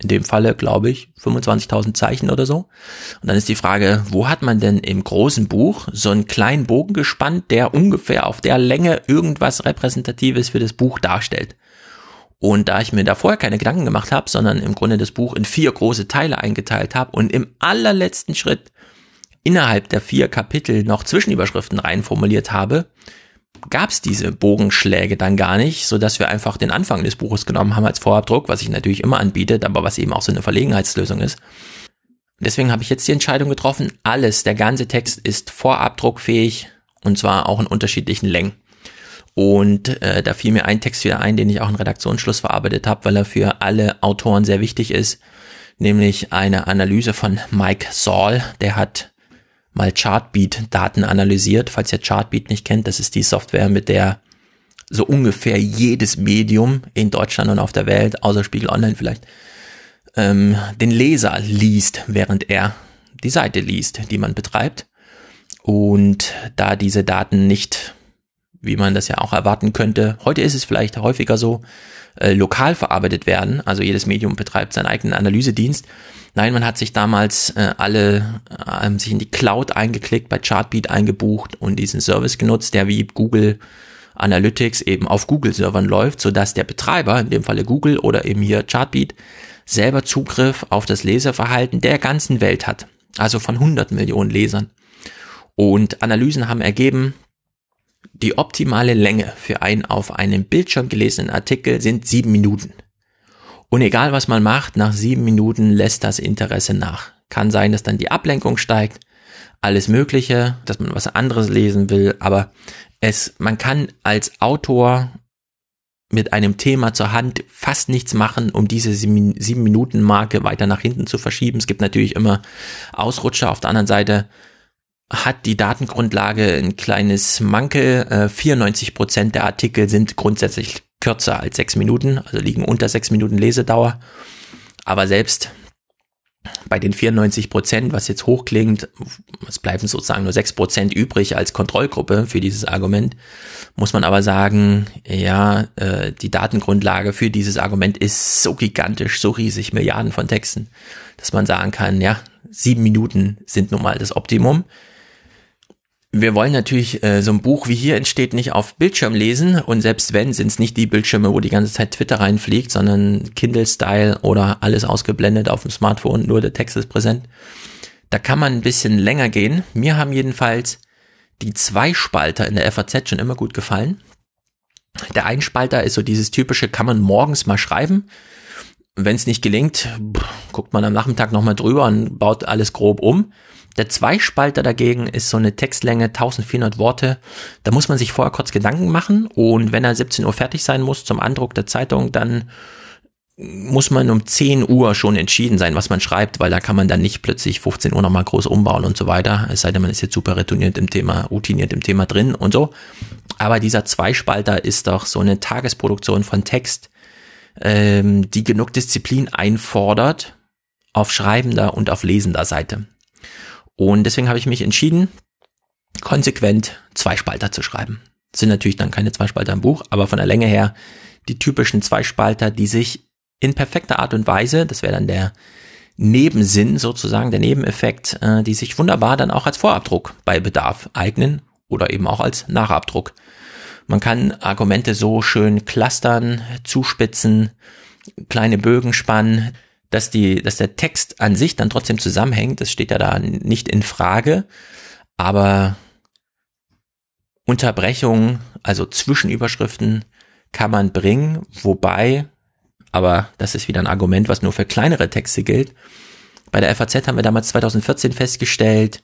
In dem Falle, glaube ich, 25.000 Zeichen oder so. Und dann ist die Frage, wo hat man denn im großen Buch so einen kleinen Bogen gespannt, der ungefähr auf der Länge irgendwas Repräsentatives für das Buch darstellt? Und da ich mir da vorher keine Gedanken gemacht habe, sondern im Grunde das Buch in vier große Teile eingeteilt habe und im allerletzten Schritt innerhalb der vier Kapitel noch Zwischenüberschriften reinformuliert habe, gab es diese Bogenschläge dann gar nicht, so dass wir einfach den Anfang des Buches genommen haben als Vorabdruck, was ich natürlich immer anbiete, aber was eben auch so eine Verlegenheitslösung ist. Deswegen habe ich jetzt die Entscheidung getroffen, alles, der ganze Text ist vorabdruckfähig und zwar auch in unterschiedlichen Längen. Und äh, da fiel mir ein Text wieder ein, den ich auch in Redaktionsschluss verarbeitet habe, weil er für alle Autoren sehr wichtig ist, nämlich eine Analyse von Mike Saul, der hat mal Chartbeat-Daten analysiert. Falls ihr Chartbeat nicht kennt, das ist die Software, mit der so ungefähr jedes Medium in Deutschland und auf der Welt, außer Spiegel Online vielleicht, ähm, den Leser liest, während er die Seite liest, die man betreibt. Und da diese Daten nicht, wie man das ja auch erwarten könnte, heute ist es vielleicht häufiger so, äh, lokal verarbeitet werden, also jedes Medium betreibt seinen eigenen Analysedienst, Nein, man hat sich damals äh, alle äh, sich in die Cloud eingeklickt, bei Chartbeat eingebucht und diesen Service genutzt, der wie Google Analytics eben auf Google-Servern läuft, so dass der Betreiber, in dem Falle Google oder eben hier Chartbeat, selber Zugriff auf das Leserverhalten der ganzen Welt hat. Also von 100 Millionen Lesern. Und Analysen haben ergeben, die optimale Länge für einen auf einem Bildschirm gelesenen Artikel sind sieben Minuten. Und egal was man macht, nach sieben Minuten lässt das Interesse nach. Kann sein, dass dann die Ablenkung steigt, alles Mögliche, dass man was anderes lesen will, aber es, man kann als Autor mit einem Thema zur Hand fast nichts machen, um diese sieben Minuten Marke weiter nach hinten zu verschieben. Es gibt natürlich immer Ausrutscher. Auf der anderen Seite hat die Datengrundlage ein kleines Mankel. 94 äh, Prozent der Artikel sind grundsätzlich kürzer als sechs Minuten, also liegen unter sechs Minuten Lesedauer. Aber selbst bei den 94 Prozent, was jetzt hochklingt, es bleiben sozusagen nur sechs Prozent übrig als Kontrollgruppe für dieses Argument, muss man aber sagen, ja, äh, die Datengrundlage für dieses Argument ist so gigantisch, so riesig, Milliarden von Texten, dass man sagen kann, ja, sieben Minuten sind nun mal das Optimum wir wollen natürlich äh, so ein Buch wie hier entsteht nicht auf Bildschirm lesen und selbst wenn, sind es nicht die Bildschirme, wo die ganze Zeit Twitter reinfliegt, sondern Kindle-Style oder alles ausgeblendet auf dem Smartphone, nur der Text ist präsent. Da kann man ein bisschen länger gehen. Mir haben jedenfalls die Zweispalter in der FAZ schon immer gut gefallen. Der Einspalter ist so dieses typische, kann man morgens mal schreiben. Wenn es nicht gelingt, guckt man am Nachmittag nochmal drüber und baut alles grob um. Der Zweispalter dagegen ist so eine Textlänge 1400 Worte. Da muss man sich vorher kurz Gedanken machen und wenn er 17 Uhr fertig sein muss zum Andruck der Zeitung, dann muss man um 10 Uhr schon entschieden sein, was man schreibt, weil da kann man dann nicht plötzlich 15 Uhr nochmal groß umbauen und so weiter. Es sei denn, man ist jetzt super routiniert im Thema, routiniert im Thema drin und so. Aber dieser Zweispalter ist doch so eine Tagesproduktion von Text, ähm, die genug Disziplin einfordert auf schreibender und auf lesender Seite. Und deswegen habe ich mich entschieden, konsequent Zweispalter zu schreiben. Das sind natürlich dann keine Zweispalter im Buch, aber von der Länge her die typischen Zweispalter, die sich in perfekter Art und Weise, das wäre dann der Nebensinn sozusagen, der Nebeneffekt, äh, die sich wunderbar dann auch als Vorabdruck bei Bedarf eignen oder eben auch als Nachabdruck. Man kann Argumente so schön clustern, zuspitzen, kleine Bögen spannen dass die, dass der Text an sich dann trotzdem zusammenhängt, das steht ja da nicht in Frage, aber Unterbrechungen, also Zwischenüberschriften kann man bringen, wobei, aber das ist wieder ein Argument, was nur für kleinere Texte gilt. Bei der FAZ haben wir damals 2014 festgestellt,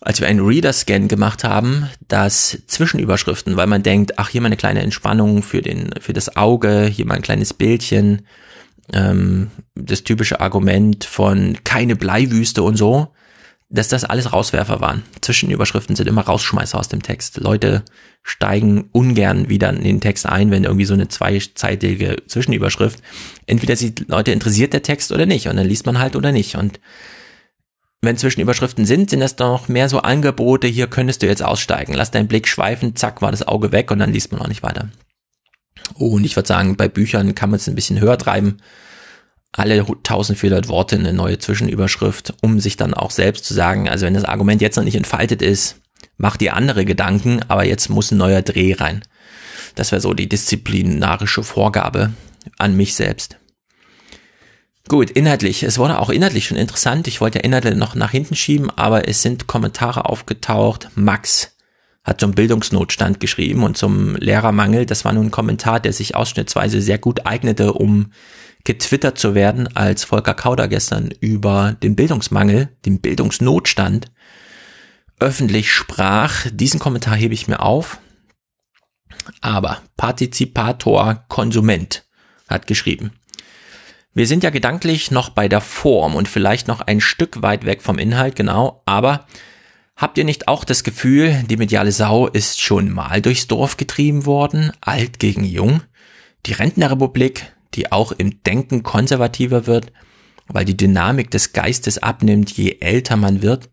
als wir einen Reader-Scan gemacht haben, dass Zwischenüberschriften, weil man denkt, ach, hier mal eine kleine Entspannung für den, für das Auge, hier mal ein kleines Bildchen, ähm, das typische Argument von keine Bleiwüste und so, dass das alles Rauswerfer waren. Zwischenüberschriften sind immer Rausschmeißer aus dem Text. Leute steigen ungern wieder in den Text ein, wenn irgendwie so eine zweizeitige Zwischenüberschrift. Entweder sind Leute interessiert der Text oder nicht und dann liest man halt oder nicht. Und wenn Zwischenüberschriften sind, sind das doch mehr so Angebote, hier könntest du jetzt aussteigen. Lass deinen Blick schweifen, zack, war das Auge weg und dann liest man auch nicht weiter. Und ich würde sagen, bei Büchern kann man es ein bisschen höher treiben. Alle 1400 Worte eine neue Zwischenüberschrift, um sich dann auch selbst zu sagen, also wenn das Argument jetzt noch nicht entfaltet ist, mach dir andere Gedanken, aber jetzt muss ein neuer Dreh rein. Das wäre so die disziplinarische Vorgabe an mich selbst. Gut, inhaltlich. Es wurde auch inhaltlich schon interessant. Ich wollte ja Inhalte noch nach hinten schieben, aber es sind Kommentare aufgetaucht. Max hat zum Bildungsnotstand geschrieben und zum Lehrermangel. Das war nun ein Kommentar, der sich ausschnittsweise sehr gut eignete, um getwittert zu werden, als Volker Kauder gestern über den Bildungsmangel, den Bildungsnotstand öffentlich sprach. Diesen Kommentar hebe ich mir auf. Aber Partizipator Konsument hat geschrieben. Wir sind ja gedanklich noch bei der Form und vielleicht noch ein Stück weit weg vom Inhalt, genau, aber habt ihr nicht auch das Gefühl, die mediale Sau ist schon mal durchs Dorf getrieben worden, alt gegen jung? Die Rentnerrepublik, die auch im Denken konservativer wird, weil die Dynamik des Geistes abnimmt, je älter man wird,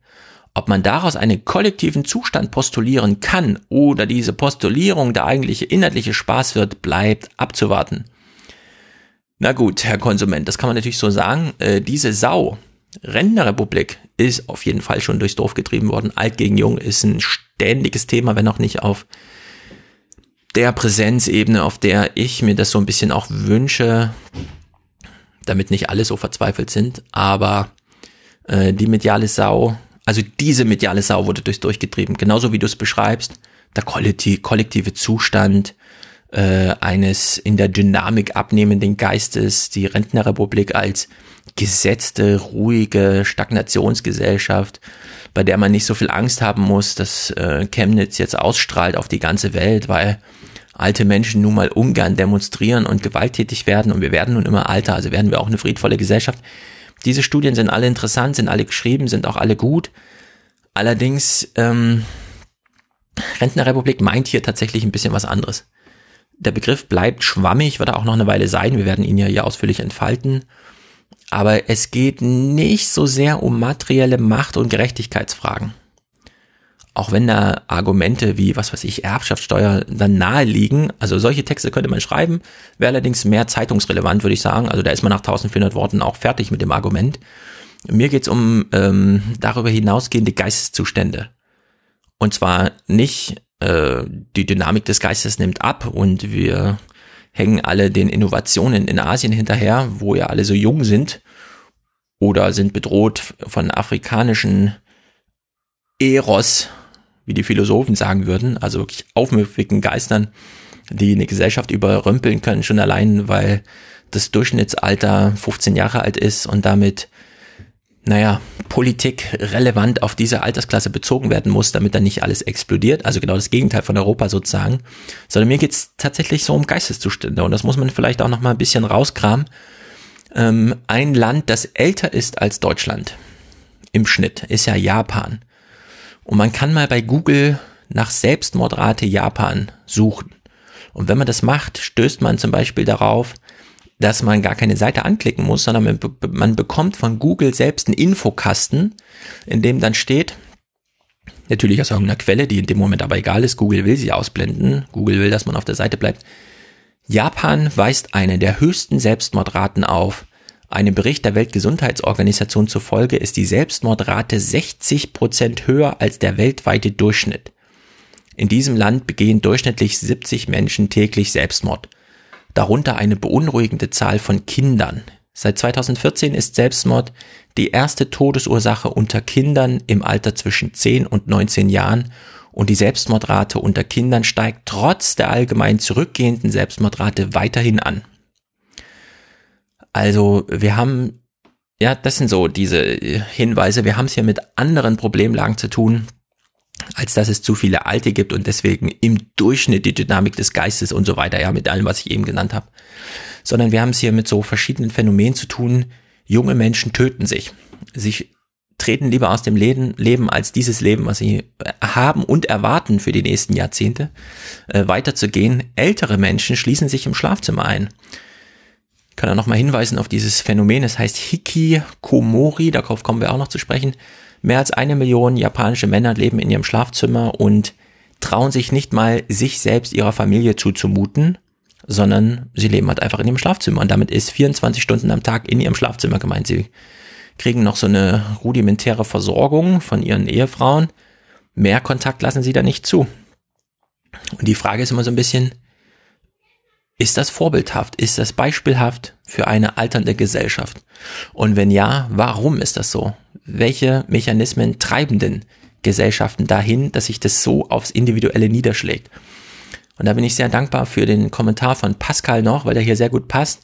ob man daraus einen kollektiven Zustand postulieren kann oder diese Postulierung der eigentliche inhaltliche Spaß wird, bleibt abzuwarten. Na gut, Herr Konsument, das kann man natürlich so sagen. Äh, diese Sau, Rentnerrepublik, ist auf jeden Fall schon durchs Dorf getrieben worden. Alt gegen Jung ist ein ständiges Thema, wenn auch nicht auf der Präsenzebene, auf der ich mir das so ein bisschen auch wünsche, damit nicht alle so verzweifelt sind. Aber äh, die mediale Sau, also diese mediale Sau wurde durchs durchgetrieben, genauso wie du es beschreibst. Der kollektive Zustand, äh, eines in der Dynamik abnehmenden Geistes, die Rentnerrepublik als gesetzte, ruhige Stagnationsgesellschaft, bei der man nicht so viel Angst haben muss, dass äh, Chemnitz jetzt ausstrahlt auf die ganze Welt, weil alte Menschen nun mal ungern demonstrieren und gewalttätig werden und wir werden nun immer alter, also werden wir auch eine friedvolle Gesellschaft. Diese Studien sind alle interessant, sind alle geschrieben, sind auch alle gut. Allerdings, ähm, Rentnerrepublik meint hier tatsächlich ein bisschen was anderes der Begriff bleibt schwammig, wird er auch noch eine Weile sein. Wir werden ihn ja hier ausführlich entfalten. Aber es geht nicht so sehr um materielle Macht- und Gerechtigkeitsfragen. Auch wenn da Argumente wie, was weiß ich, Erbschaftssteuer dann nahe liegen. Also solche Texte könnte man schreiben, wäre allerdings mehr zeitungsrelevant, würde ich sagen. Also da ist man nach 1400 Worten auch fertig mit dem Argument. Mir geht's um ähm, darüber hinausgehende Geisteszustände. Und zwar nicht äh, die Dynamik des Geistes nimmt ab und wir hängen alle den Innovationen in Asien hinterher, wo ja alle so jung sind oder sind bedroht von afrikanischen Eros, wie die Philosophen sagen würden, also wirklich aufmüpfigen Geistern, die eine Gesellschaft überrümpeln können, schon allein, weil das Durchschnittsalter 15 Jahre alt ist und damit naja, Politik relevant auf diese Altersklasse bezogen werden muss, damit dann nicht alles explodiert. Also genau das Gegenteil von Europa sozusagen. Sondern mir geht's tatsächlich so um Geisteszustände. Und das muss man vielleicht auch noch mal ein bisschen rauskramen. Ähm, ein Land, das älter ist als Deutschland im Schnitt, ist ja Japan. Und man kann mal bei Google nach Selbstmordrate Japan suchen. Und wenn man das macht, stößt man zum Beispiel darauf, dass man gar keine Seite anklicken muss, sondern man, man bekommt von Google selbst einen Infokasten, in dem dann steht, natürlich aus irgendeiner Quelle, die in dem Moment aber egal ist, Google will sie ausblenden, Google will, dass man auf der Seite bleibt. Japan weist eine der höchsten Selbstmordraten auf. Einem Bericht der Weltgesundheitsorganisation zufolge ist die Selbstmordrate 60 Prozent höher als der weltweite Durchschnitt. In diesem Land begehen durchschnittlich 70 Menschen täglich Selbstmord darunter eine beunruhigende Zahl von Kindern. Seit 2014 ist Selbstmord die erste Todesursache unter Kindern im Alter zwischen 10 und 19 Jahren und die Selbstmordrate unter Kindern steigt trotz der allgemein zurückgehenden Selbstmordrate weiterhin an. Also wir haben, ja, das sind so diese Hinweise, wir haben es hier mit anderen Problemlagen zu tun, als dass es zu viele Alte gibt und deswegen im Durchschnitt die Dynamik des Geistes und so weiter, ja, mit allem, was ich eben genannt habe. Sondern wir haben es hier mit so verschiedenen Phänomenen zu tun. Junge Menschen töten sich. sich treten lieber aus dem Leben, Leben als dieses Leben, was sie haben und erwarten für die nächsten Jahrzehnte, äh, weiterzugehen. Ältere Menschen schließen sich im Schlafzimmer ein. Ich kann da nochmal hinweisen auf dieses Phänomen. Es heißt Hikikomori, darauf kommen wir auch noch zu sprechen. Mehr als eine Million japanische Männer leben in ihrem Schlafzimmer und trauen sich nicht mal, sich selbst ihrer Familie zuzumuten, sondern sie leben halt einfach in ihrem Schlafzimmer. Und damit ist 24 Stunden am Tag in ihrem Schlafzimmer gemeint. Sie kriegen noch so eine rudimentäre Versorgung von ihren Ehefrauen. Mehr Kontakt lassen sie da nicht zu. Und die Frage ist immer so ein bisschen, Ist das vorbildhaft? Ist das beispielhaft für eine alternde Gesellschaft? Und wenn ja, warum ist das so? Welche Mechanismen treiben denn Gesellschaften dahin, dass sich das so aufs Individuelle niederschlägt? Und da bin ich sehr dankbar für den Kommentar von Pascal noch, weil der hier sehr gut passt.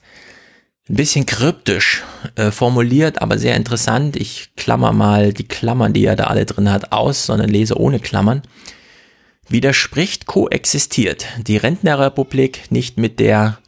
Ein bisschen kryptisch äh, formuliert, aber sehr interessant. Ich klammer mal die Klammern, die er da alle drin hat, aus, sondern lese ohne Klammern. Widerspricht koexistiert die Rentnerrepublik nicht mit der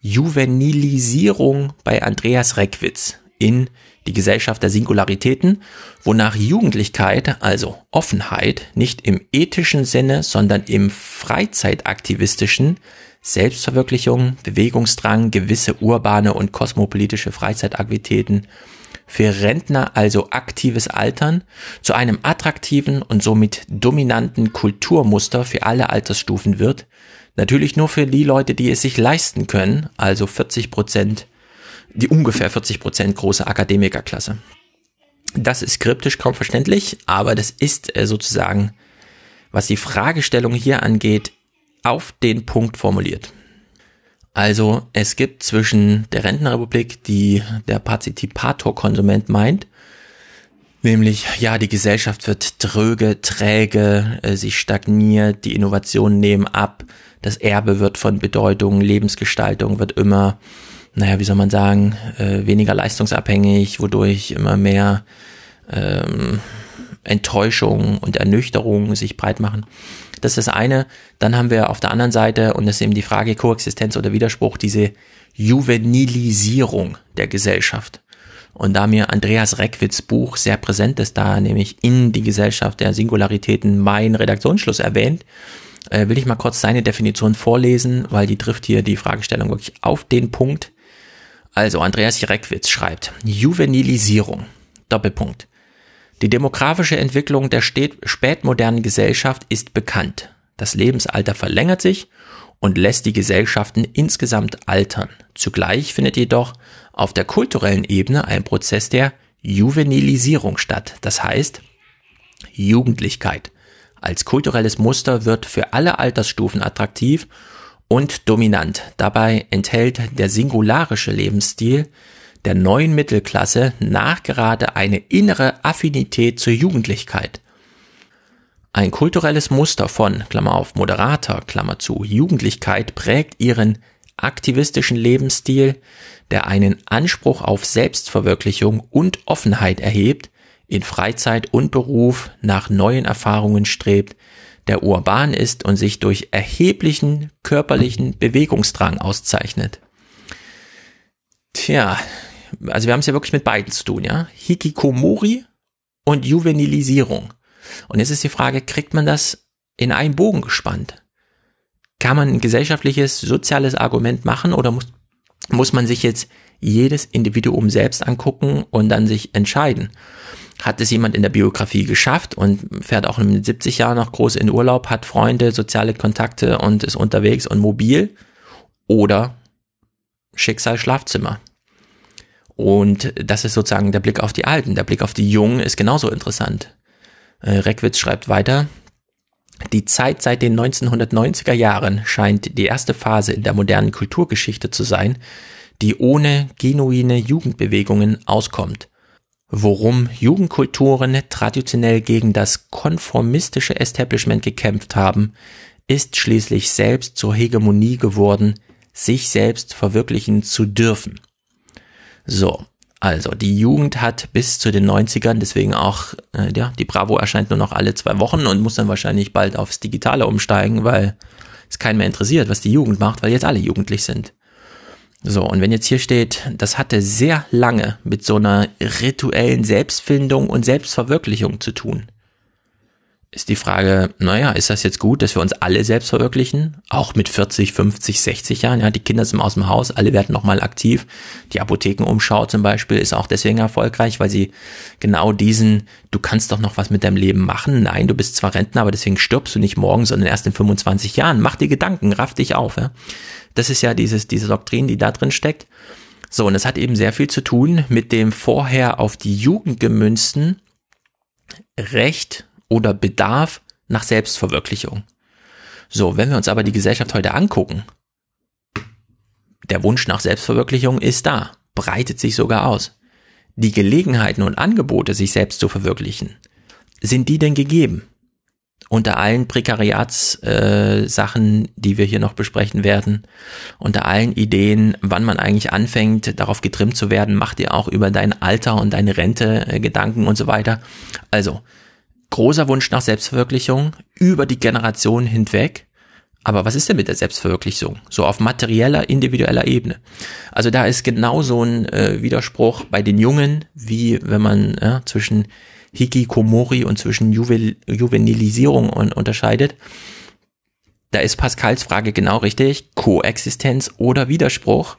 Juvenilisierung bei Andreas Reckwitz in die Gesellschaft der Singularitäten, wonach Jugendlichkeit, also Offenheit, nicht im ethischen Sinne, sondern im freizeitaktivistischen Selbstverwirklichung, Bewegungsdrang, gewisse urbane und kosmopolitische Freizeitaktivitäten für Rentner also aktives Altern zu einem attraktiven und somit dominanten Kulturmuster für alle Altersstufen wird, natürlich nur für die Leute, die es sich leisten können, also 40 Prozent die ungefähr 40 Prozent große Akademikerklasse. Das ist kryptisch kaum verständlich, aber das ist äh, sozusagen, was die Fragestellung hier angeht, auf den Punkt formuliert. Also es gibt zwischen der Rentenrepublik, die der Partizipator-Konsument meint, nämlich ja, die Gesellschaft wird tröge, träge, äh, sie stagniert, die Innovationen nehmen ab, das Erbe wird von Bedeutung, Lebensgestaltung wird immer naja, wie soll man sagen, äh, weniger leistungsabhängig, wodurch immer mehr ähm, Enttäuschung und Ernüchterung sich breit machen. Das ist das eine. Dann haben wir auf der anderen Seite, und das ist eben die Frage Koexistenz oder Widerspruch, diese Juvenilisierung der Gesellschaft. Und da mir Andreas Reckwitz Buch sehr präsent ist, da nämlich in die Gesellschaft der Singularitäten mein Redaktionsschluss erwähnt, äh, will ich mal kurz seine Definition vorlesen, weil die trifft hier die Fragestellung wirklich auf den Punkt. Also Andreas Reckwitz schreibt, Juvenilisierung, Doppelpunkt. Die demografische Entwicklung der spätmodernen Gesellschaft ist bekannt. Das Lebensalter verlängert sich und lässt die Gesellschaften insgesamt altern. Zugleich findet jedoch auf der kulturellen Ebene ein Prozess der Juvenilisierung statt. Das heißt, Jugendlichkeit als kulturelles Muster wird für alle Altersstufen attraktiv und dominant. Dabei enthält der singularische Lebensstil der neuen Mittelklasse nachgerade eine innere Affinität zur Jugendlichkeit. Ein kulturelles Muster von, Klammer auf, moderater, Klammer zu, Jugendlichkeit prägt ihren aktivistischen Lebensstil, der einen Anspruch auf Selbstverwirklichung und Offenheit erhebt, in Freizeit und Beruf nach neuen Erfahrungen strebt, der urban ist und sich durch erheblichen körperlichen Bewegungsdrang auszeichnet. Tja, also wir haben es ja wirklich mit beiden zu tun, ja. Hikikomori und Juvenilisierung. Und jetzt ist die Frage, kriegt man das in einen Bogen gespannt? Kann man ein gesellschaftliches, soziales Argument machen oder muss, muss man sich jetzt jedes Individuum selbst angucken und dann sich entscheiden? hat es jemand in der Biografie geschafft und fährt auch mit 70 Jahren noch groß in Urlaub, hat Freunde, soziale Kontakte und ist unterwegs und mobil oder Schicksal Schlafzimmer. Und das ist sozusagen der Blick auf die Alten. Der Blick auf die Jungen ist genauso interessant. Äh, Reckwitz schreibt weiter, die Zeit seit den 1990er Jahren scheint die erste Phase in der modernen Kulturgeschichte zu sein, die ohne genuine Jugendbewegungen auskommt worum Jugendkulturen traditionell gegen das konformistische Establishment gekämpft haben, ist schließlich selbst zur Hegemonie geworden, sich selbst verwirklichen zu dürfen. So, also die Jugend hat bis zu den 90ern, deswegen auch, äh, ja, die Bravo erscheint nur noch alle zwei Wochen und muss dann wahrscheinlich bald aufs Digitale umsteigen, weil es keinen mehr interessiert, was die Jugend macht, weil jetzt alle jugendlich sind. So, und wenn jetzt hier steht, das hatte sehr lange mit so einer rituellen Selbstfindung und Selbstverwirklichung zu tun, ist die Frage, naja, ist das jetzt gut, dass wir uns alle selbst verwirklichen? Auch mit 40, 50, 60 Jahren, ja, die Kinder sind aus dem Haus, alle werden nochmal aktiv. Die Apothekenumschau zum Beispiel ist auch deswegen erfolgreich, weil sie genau diesen, du kannst doch noch was mit deinem Leben machen. Nein, du bist zwar Rentner, aber deswegen stirbst du nicht morgen, sondern erst in 25 Jahren. Mach dir Gedanken, raff dich auf, ja. Das ist ja dieses, diese Doktrin, die da drin steckt. So, und es hat eben sehr viel zu tun mit dem vorher auf die Jugend gemünzten Recht oder Bedarf nach Selbstverwirklichung. So, wenn wir uns aber die Gesellschaft heute angucken, der Wunsch nach Selbstverwirklichung ist da, breitet sich sogar aus. Die Gelegenheiten und Angebote, sich selbst zu verwirklichen, sind die denn gegeben? Unter allen Prekariatssachen, äh, die wir hier noch besprechen werden, unter allen Ideen, wann man eigentlich anfängt, darauf getrimmt zu werden, macht ihr auch über dein Alter und deine Rente äh, Gedanken und so weiter. Also, großer Wunsch nach Selbstverwirklichung über die Generation hinweg. Aber was ist denn mit der Selbstverwirklichung? So auf materieller, individueller Ebene. Also da ist genau so ein äh, Widerspruch bei den Jungen, wie wenn man ja, zwischen Hikikomori und zwischen Juvel Juvenilisierung un unterscheidet. Da ist Pascals Frage genau richtig. Koexistenz oder Widerspruch.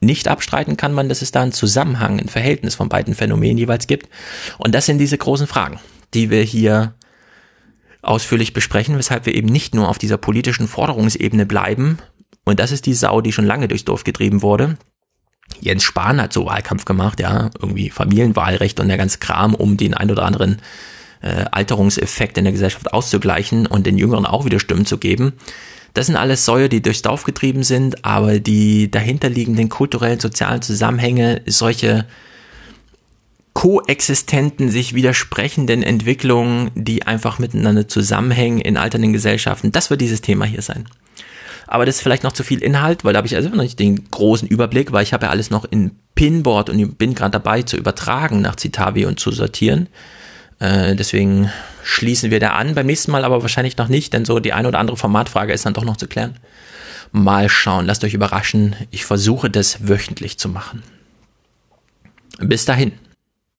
Nicht abstreiten kann man, dass es da einen Zusammenhang, ein Verhältnis von beiden Phänomenen jeweils gibt. Und das sind diese großen Fragen, die wir hier ausführlich besprechen, weshalb wir eben nicht nur auf dieser politischen Forderungsebene bleiben. Und das ist die Sau, die schon lange durchs Dorf getrieben wurde. Jens Spahn hat so Wahlkampf gemacht, ja, irgendwie Familienwahlrecht und der ganze Kram, um den ein oder anderen äh, Alterungseffekt in der Gesellschaft auszugleichen und den Jüngeren auch wieder Stimmen zu geben. Das sind alles Säue, die durchs Dorf getrieben sind, aber die dahinterliegenden kulturellen, sozialen Zusammenhänge, solche koexistenten, sich widersprechenden Entwicklungen, die einfach miteinander zusammenhängen in alternden Gesellschaften, das wird dieses Thema hier sein. Aber das ist vielleicht noch zu viel Inhalt, weil da habe ich also noch nicht den großen Überblick, weil ich habe ja alles noch in Pinboard und bin gerade dabei zu übertragen nach Citavi und zu sortieren. Äh, deswegen schließen wir da an. Beim nächsten Mal aber wahrscheinlich noch nicht, denn so die eine oder andere Formatfrage ist dann doch noch zu klären. Mal schauen, lasst euch überraschen. Ich versuche das wöchentlich zu machen. Bis dahin.